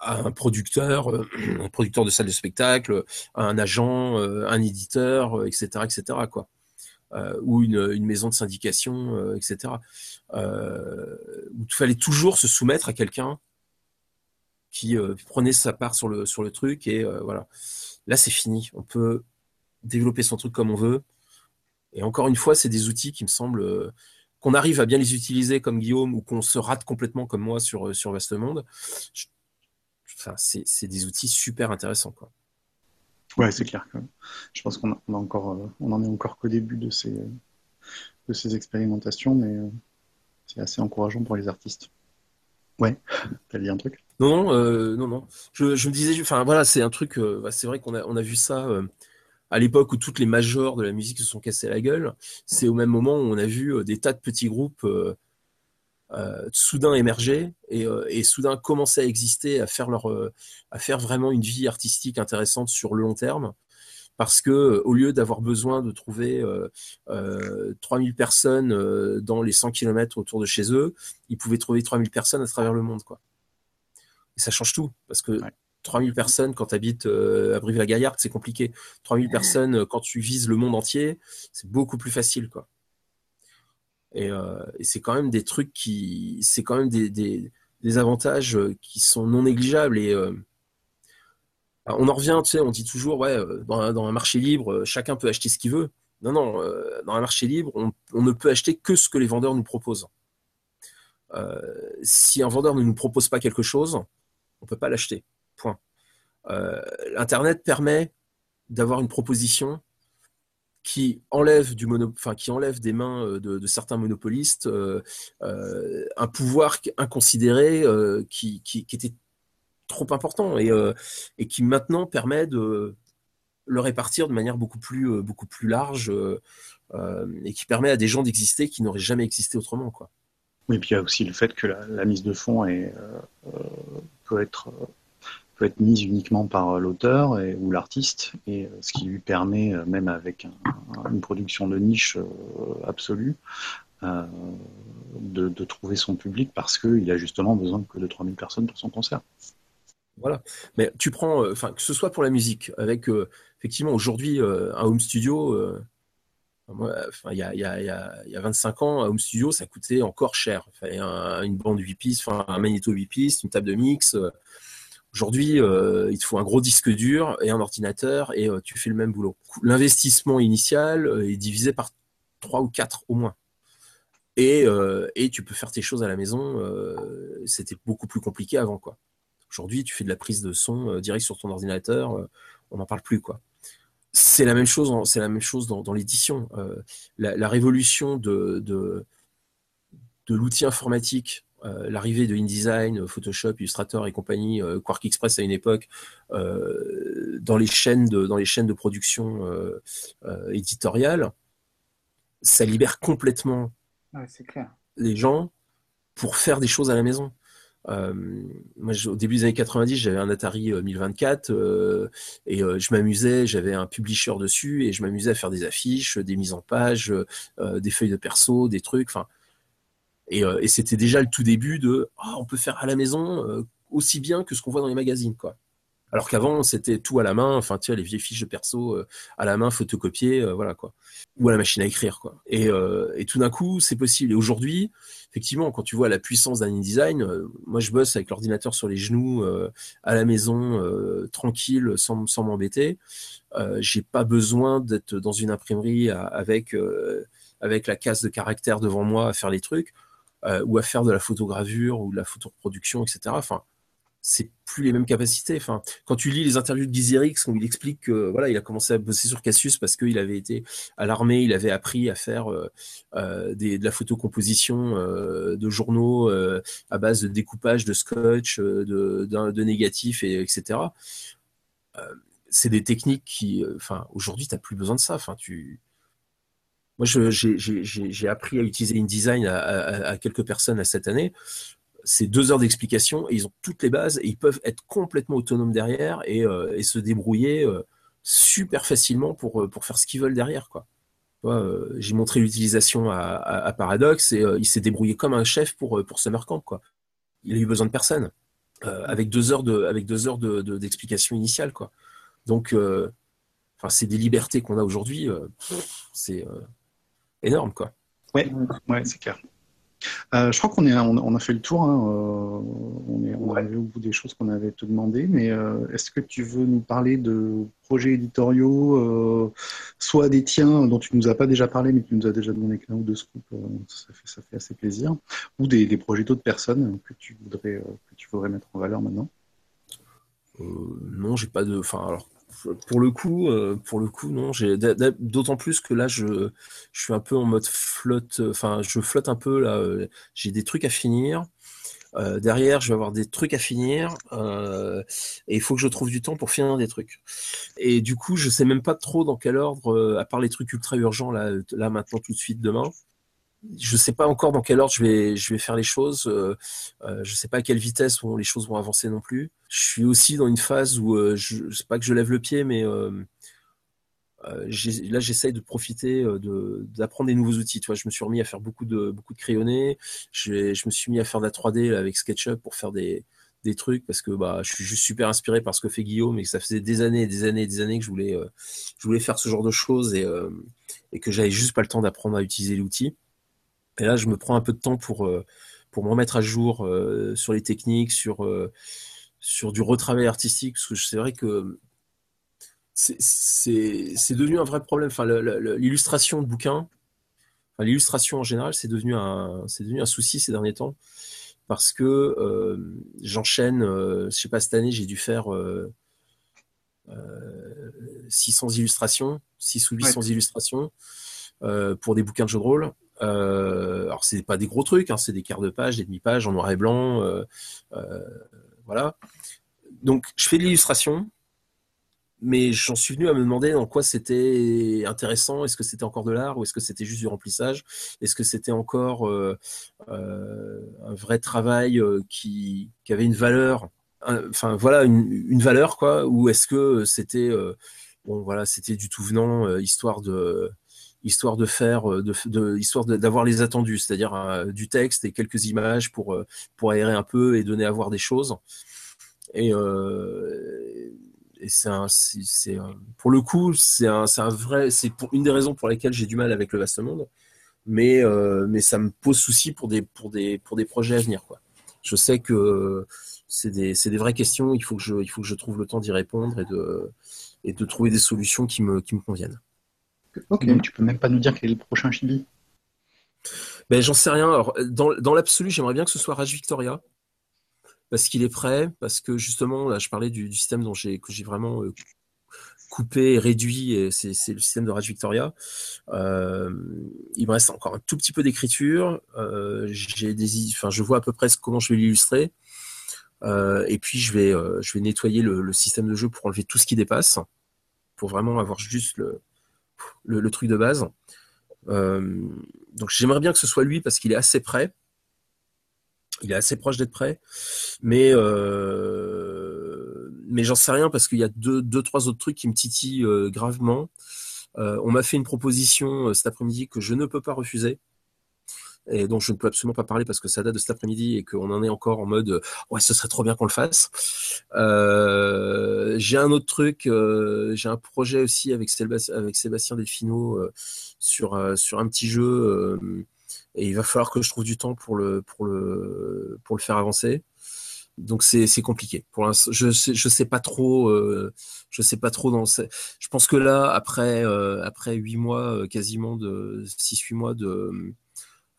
un producteur, un producteur de salle de spectacle, un agent, un éditeur, etc., etc., quoi. ou une, une, maison de syndication, etc. où il fallait toujours se soumettre à quelqu'un qui prenait sa part sur le, sur le truc et voilà. Là, c'est fini. On peut développer son truc comme on veut. Et encore une fois, c'est des outils qui me semblent qu'on arrive à bien les utiliser comme Guillaume ou qu'on se rate complètement comme moi sur, sur Vaste Monde. Enfin, c'est des outils super intéressants. Quoi. Ouais, c'est clair. Que je pense qu'on encore, on en est encore qu'au début de ces, de ces expérimentations, mais c'est assez encourageant pour les artistes. Ouais, t'as dit un truc? Non, non, euh, non, non. Je, je, me disais, enfin voilà, c'est un truc. Euh, bah, c'est vrai qu'on a, on a vu ça euh, à l'époque où toutes les majors de la musique se sont cassées la gueule. C'est au même moment où on a vu des tas de petits groupes soudain émerger et, et, soudain commencer à exister, à faire leur, à faire vraiment une vie artistique intéressante sur le long terme parce que au lieu d'avoir besoin de trouver euh, euh, 3000 personnes euh, dans les 100 km autour de chez eux, ils pouvaient trouver 3000 personnes à travers le monde. Quoi. Et ça change tout, parce que 3000 personnes quand tu habites euh, à Brive-la-Gaillarde, c'est compliqué. 3000 personnes quand tu vises le monde entier, c'est beaucoup plus facile. Quoi. Et, et c'est quand même des trucs qui... C'est quand même des, des, avantages qui sont non négligeables. Et on en revient, tu sais, on dit toujours, ouais, euh, dans un, marché libre, euh, chacun peut acheter ce qu'il veut. Non, non, euh, dans un marché libre, on, ne peut acheter que ce que les vendeurs nous proposent. si un vendeur ne nous propose pas quelque chose, on ne peut pas l'acheter. Point. Internet permet d'avoir une proposition qui enlève, du enfin, qui enlève des mains de, certains monopolistes un pouvoir inconsidéré qui, qui, était trop important et, euh, et qui maintenant permet de le répartir de manière beaucoup plus, euh, beaucoup plus large euh, et qui permet à des gens d'exister qui n'auraient jamais existé autrement. Quoi. Oui, puis il y a aussi le fait que la, mise de fonds peut, être, peut être mise uniquement par l'auteur ou l'artiste, et ce qui lui permet, même avec une production de niche absolue, de, trouver son public parce qu'il a justement besoin que de 3000 personnes pour son concert. Voilà. Mais tu prends, euh, que ce soit pour la musique, avec euh, effectivement aujourd'hui euh, un home studio. il y, a, y, y, a, 25 ans, un home studio, ça coûtait encore cher. une bande 8 pistes, un magnéto 8 pistes, une table de mix. Aujourd'hui, il te faut un gros disque dur et un ordinateur et tu fais le même boulot. L'investissement initial est divisé par 3 ou 4 au moins. Et, et, tu peux faire tes choses à la maison. C'était beaucoup plus compliqué avant, quoi. Aujourd'hui, tu fais de la prise de son euh, direct sur ton ordinateur, euh, on n'en parle plus quoi. C'est la même chose, la même chose dans, l'édition. Euh, la, révolution de, de, l'outil informatique l'arrivée de InDesign, Photoshop, Illustrator et compagnie, Quark Express à une époque, dans, les chaînes de, dans les chaînes de production éditoriale, ça libère complètement les gens pour faire des choses à la maison. Euh, moi, au début des années 90, j'avais un Atari 1024 euh, et euh, je m'amusais, j'avais un publisher dessus et je m'amusais à faire des affiches, des mises en page, des feuilles de perso, des trucs. Enfin, et, et c'était déjà le tout début de, oh, on peut faire à la maison aussi bien que ce qu'on voit dans les magazines, quoi. Alors qu'avant, c'était tout à la main, enfin, tu vois, les vieilles fiches de perso euh, à la main, photocopiées, euh, voilà, quoi. Ou à la machine à écrire, quoi. Et, euh, et tout d'un coup, c'est possible. Et aujourd'hui, effectivement, quand tu vois la puissance d'un InDesign, moi, je bosse avec l'ordinateur sur les genoux, à la maison, tranquille, sans, sans m'embêter. J'ai pas besoin d'être dans une imprimerie avec, avec la case de caractères devant moi à faire les trucs, ou à faire de la photogravure ou de la photoreproduction, etc. Enfin, c'est plus les mêmes capacités. Enfin, quand tu lis les interviews de Gizerix, où il explique que voilà, il a commencé à bosser sur Cassius parce qu'il avait été à l'armée, il avait appris à faire euh, euh, de la photocomposition euh, de journaux à base de découpage de scotch, de, de, négatifs, et, etc. c'est des techniques qui, enfin, aujourd'hui, tu n'as plus besoin de ça. Enfin, tu, moi, j'ai appris à utiliser InDesign à, quelques personnes à cette année c'est deux heures d'explication et ils ont toutes les bases et ils peuvent être complètement autonomes derrière et, euh, se débrouiller euh, super facilement pour, euh, pour faire ce qu'ils veulent derrière. J'ai montré l'utilisation à, Paradox et il s'est débrouillé comme un chef pour, Summer Camp. Il a eu besoin de personne. avec deux heures d'explication initiale. Donc, c'est des libertés qu'on a aujourd'hui. c'est énorme, quoi. Ouais, ouais, c'est clair. Euh, je crois qu'on on, a fait le tour. Hein, euh, on, est, on arrivé au bout des choses qu'on avait te demandé. Mais euh, est-ce que tu veux nous parler de projets éditoriaux, soit des tiens dont tu nous as pas déjà parlé, mais tu nous as déjà donné qu'un ou deux scoops, ça, fait, ça fait assez plaisir, ou des, projets d'autres personnes que tu voudrais que tu voudrais mettre en valeur maintenant? Non, j'ai pas de. Enfin, alors pour le coup, euh, pour le coup, non. D'autant plus que là, je, je suis un peu en mode flotte. Enfin, je flotte un peu là. Euh, j'ai des trucs à finir. Euh, derrière, je vais avoir des trucs à finir et il faut que je trouve du temps pour finir des trucs. Et du coup, je sais même pas trop dans quel ordre, à part les trucs ultra urgents là, là maintenant tout de suite demain je ne sais pas encore dans quel ordre je vais, je vais faire les choses. Euh, euh, je ne sais pas à quelle vitesse les choses vont avancer non plus. Je suis aussi dans une phase où, euh, je ne sais pas que je lève le pied, mais là, j'essaye de profiter d'apprendre des nouveaux outils. Tu vois, je me suis remis à faire beaucoup de, beaucoup de crayonnés. Je, je me suis mis à faire de la 3D avec SketchUp pour faire des, des trucs parce que bah, je suis juste super inspiré par ce que fait Guillaume et que ça faisait des années et des années et des années que je voulais, je voulais faire ce genre de choses et, et que j'avais juste pas le temps d'apprendre à utiliser l'outil. Et là, je me prends un peu de temps pour, euh, pour me remettre à jour euh, sur les techniques, sur, euh, sur du retravail artistique, parce que c'est vrai que c'est devenu un vrai problème. Enfin, l'illustration de bouquins, enfin, l'illustration en général, c'est devenu, un, devenu un souci ces derniers temps, parce que j'enchaîne, je sais pas, cette année, j'ai dû faire 600 illustrations, 6 ou 800 illustrations pour des bouquins de jeux de rôle. Euh, alors c'est pas des gros trucs, hein, c'est des quarts de page, des demi-pages en noir et blanc, euh, euh, voilà. Donc je fais de l'illustration, mais j'en suis venu à me demander dans quoi c'était intéressant. Est-ce que c'était encore de l'art ou est-ce que c'était juste du remplissage? Est-ce que c'était encore un vrai travail qui, avait une valeur Enfin voilà, une, valeur quoi? Ou est-ce que c'était bon voilà, c'était du tout venant, histoire de histoire de faire, euh, de, histoire d'avoir les attendus, c'est-à-dire euh, du texte et quelques images pour, euh, pour aérer un peu et donner à voir des choses. Et, et c'est c'est pour le coup, c'est un, un, vrai, c'est une des raisons pour lesquelles j'ai du mal avec le vaste monde, mais mais ça me pose souci pour des pour des pour des projets à venir quoi. Je sais que c'est des, des vraies questions, il faut que je il faut que je trouve le temps d'y répondre et de et de trouver des solutions qui me qui me conviennent. Ok, tu peux même pas nous dire quel est le prochain chibi ben, J'en sais rien. Alors, dans, dans l'absolu, j'aimerais bien que ce soit Rage Victoria. Parce qu'il est prêt, parce que justement, là, je parlais du, système dont j'ai, que j'ai vraiment euh, coupé et réduit, et c'est, le système de Rage Victoria. Euh, il me reste encore un tout petit peu d'écriture. Euh, j'ai des, enfin, je vois à peu près comment je vais l'illustrer. et puis, je vais, je vais nettoyer le, le, système de jeu pour enlever tout ce qui dépasse, pour vraiment avoir juste le, le, truc de base. Euh, donc j'aimerais bien que ce soit lui parce qu'il est assez près. Il est assez proche d'être prêt. Mais, euh, mais j'en sais rien parce qu'il y a deux, trois autres trucs qui me titillent euh, gravement. on m'a fait une proposition cet après-midi que je ne peux pas refuser et dont je ne peux absolument pas parler parce que ça date de cet après-midi et qu'on en est encore en mode ouais ce serait trop bien qu'on le fasse. Euh, j'ai un autre truc, euh, j'ai un projet aussi avec, Sébastien, avec Delfino euh, sur sur un petit jeu et il va falloir que je trouve du temps pour le pour le pour le faire avancer. Donc c'est compliqué. Je sais je sais pas trop je sais pas trop dans je pense que là après après huit mois quasiment de six huit mois de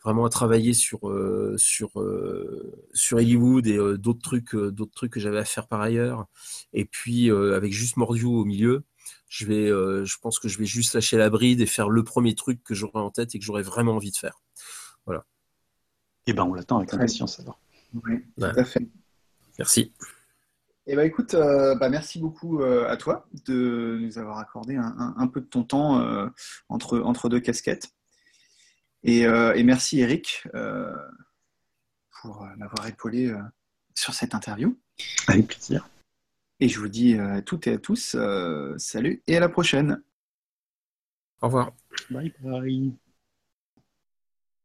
vraiment à travailler sur euh, sur euh, sur Hollywood et euh, d'autres trucs d'autres trucs que j'avais à faire par ailleurs. Et puis avec juste Mordiu au milieu je vais je pense que je vais juste lâcher la bride et faire le premier truc que j'aurai en tête et que j'aurais vraiment envie de faire. Voilà. Et eh ben on l'attend avec impatience alors. oui tout à fait. Merci. Eh ben écoute, bah, merci beaucoup à toi de nous avoir accordé un, un peu de ton temps entre, entre deux casquettes. Euh, et, merci Eric euh, pour euh, m'avoir épaulé sur cette interview. Avec plaisir. Et je vous dis à toutes et à tous, salut et à la prochaine. Au revoir. Bye bye.